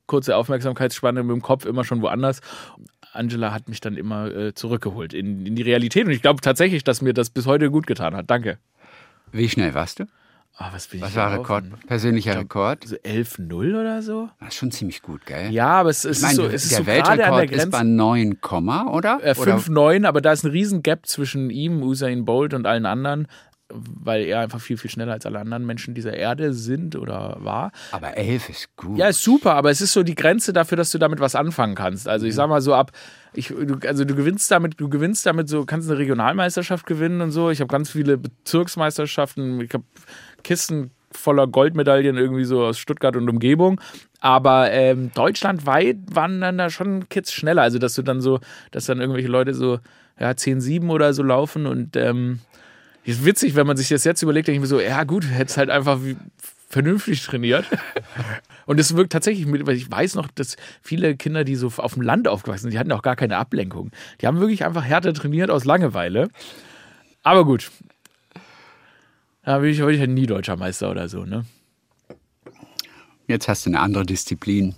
kurze Aufmerksamkeitsspanne mit dem Kopf immer schon woanders. Angela hat mich dann immer äh, zurückgeholt in, in die Realität. Und ich glaube tatsächlich, dass mir das bis heute gut getan hat. Danke. Wie schnell warst du? Oh, was, was war Rekord? Persönlicher glaub, Rekord? So 11-0 oder so? Das ist schon ziemlich gut, gell? Ja, aber es, es ich mein, ist so. Es der ist so Weltrekord ist bei 9, oder? Äh, 5-9, aber da ist ein riesen Gap zwischen ihm, Usain Bolt und allen anderen weil er einfach viel, viel schneller als alle anderen Menschen dieser Erde sind oder war. Aber elf ist gut. Ja, ist super, aber es ist so die Grenze dafür, dass du damit was anfangen kannst. Also ich mhm. sag mal so ab, ich, du, also du gewinnst damit, du gewinnst damit so, kannst eine Regionalmeisterschaft gewinnen und so. Ich habe ganz viele Bezirksmeisterschaften, ich habe Kisten voller Goldmedaillen irgendwie so aus Stuttgart und Umgebung. Aber ähm, deutschlandweit waren dann da schon Kids schneller. Also dass du dann so, dass dann irgendwelche Leute so ja, 10-7 oder so laufen und ähm, ist witzig, wenn man sich das jetzt überlegt, denke ich mir so, ja gut, hätte halt einfach vernünftig trainiert. Und es wirkt tatsächlich, weil ich weiß noch, dass viele Kinder, die so auf dem Land aufgewachsen sind, die hatten auch gar keine Ablenkung. Die haben wirklich einfach härter trainiert aus Langeweile. Aber gut. Da bin ich, ja nie deutscher Meister oder so, ne? Jetzt hast du eine andere Disziplin.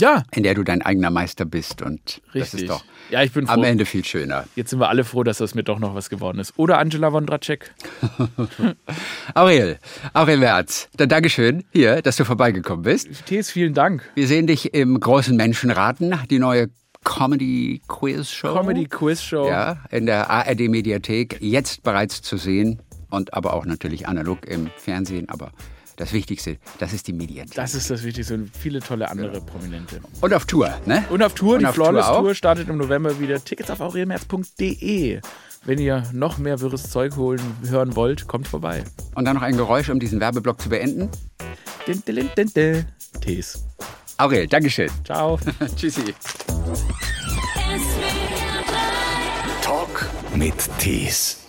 Ja. In der du dein eigener Meister bist. Und Richtig. das ist doch ja, ich bin froh. am Ende viel schöner. Jetzt sind wir alle froh, dass das mir doch noch was geworden ist. Oder Angela Wondracek. Aurel, Aurel Wertz, dann Dankeschön hier, dass du vorbeigekommen bist. Thies, vielen Dank. Wir sehen dich im großen Menschenraten, die neue Comedy Quiz Show. Comedy Quiz Show. Ja, in der ARD Mediathek, jetzt bereits zu sehen und aber auch natürlich analog im Fernsehen, aber das Wichtigste, das ist die Mediathek. Das ist das Wichtigste und viele tolle andere ja. Prominente. Und auf Tour, ne? Und auf Tour, und die auf Flawless Tour, Tour, startet im November wieder. Tickets auf aurelmerz.de. Wenn ihr noch mehr wirres Zeug holen, hören wollt, kommt vorbei. Und dann noch ein Geräusch, um diesen Werbeblock zu beenden. Din, din, din, din. Tees. Aurel, Dankeschön. Ciao. Tschüssi. Talk mit Tees.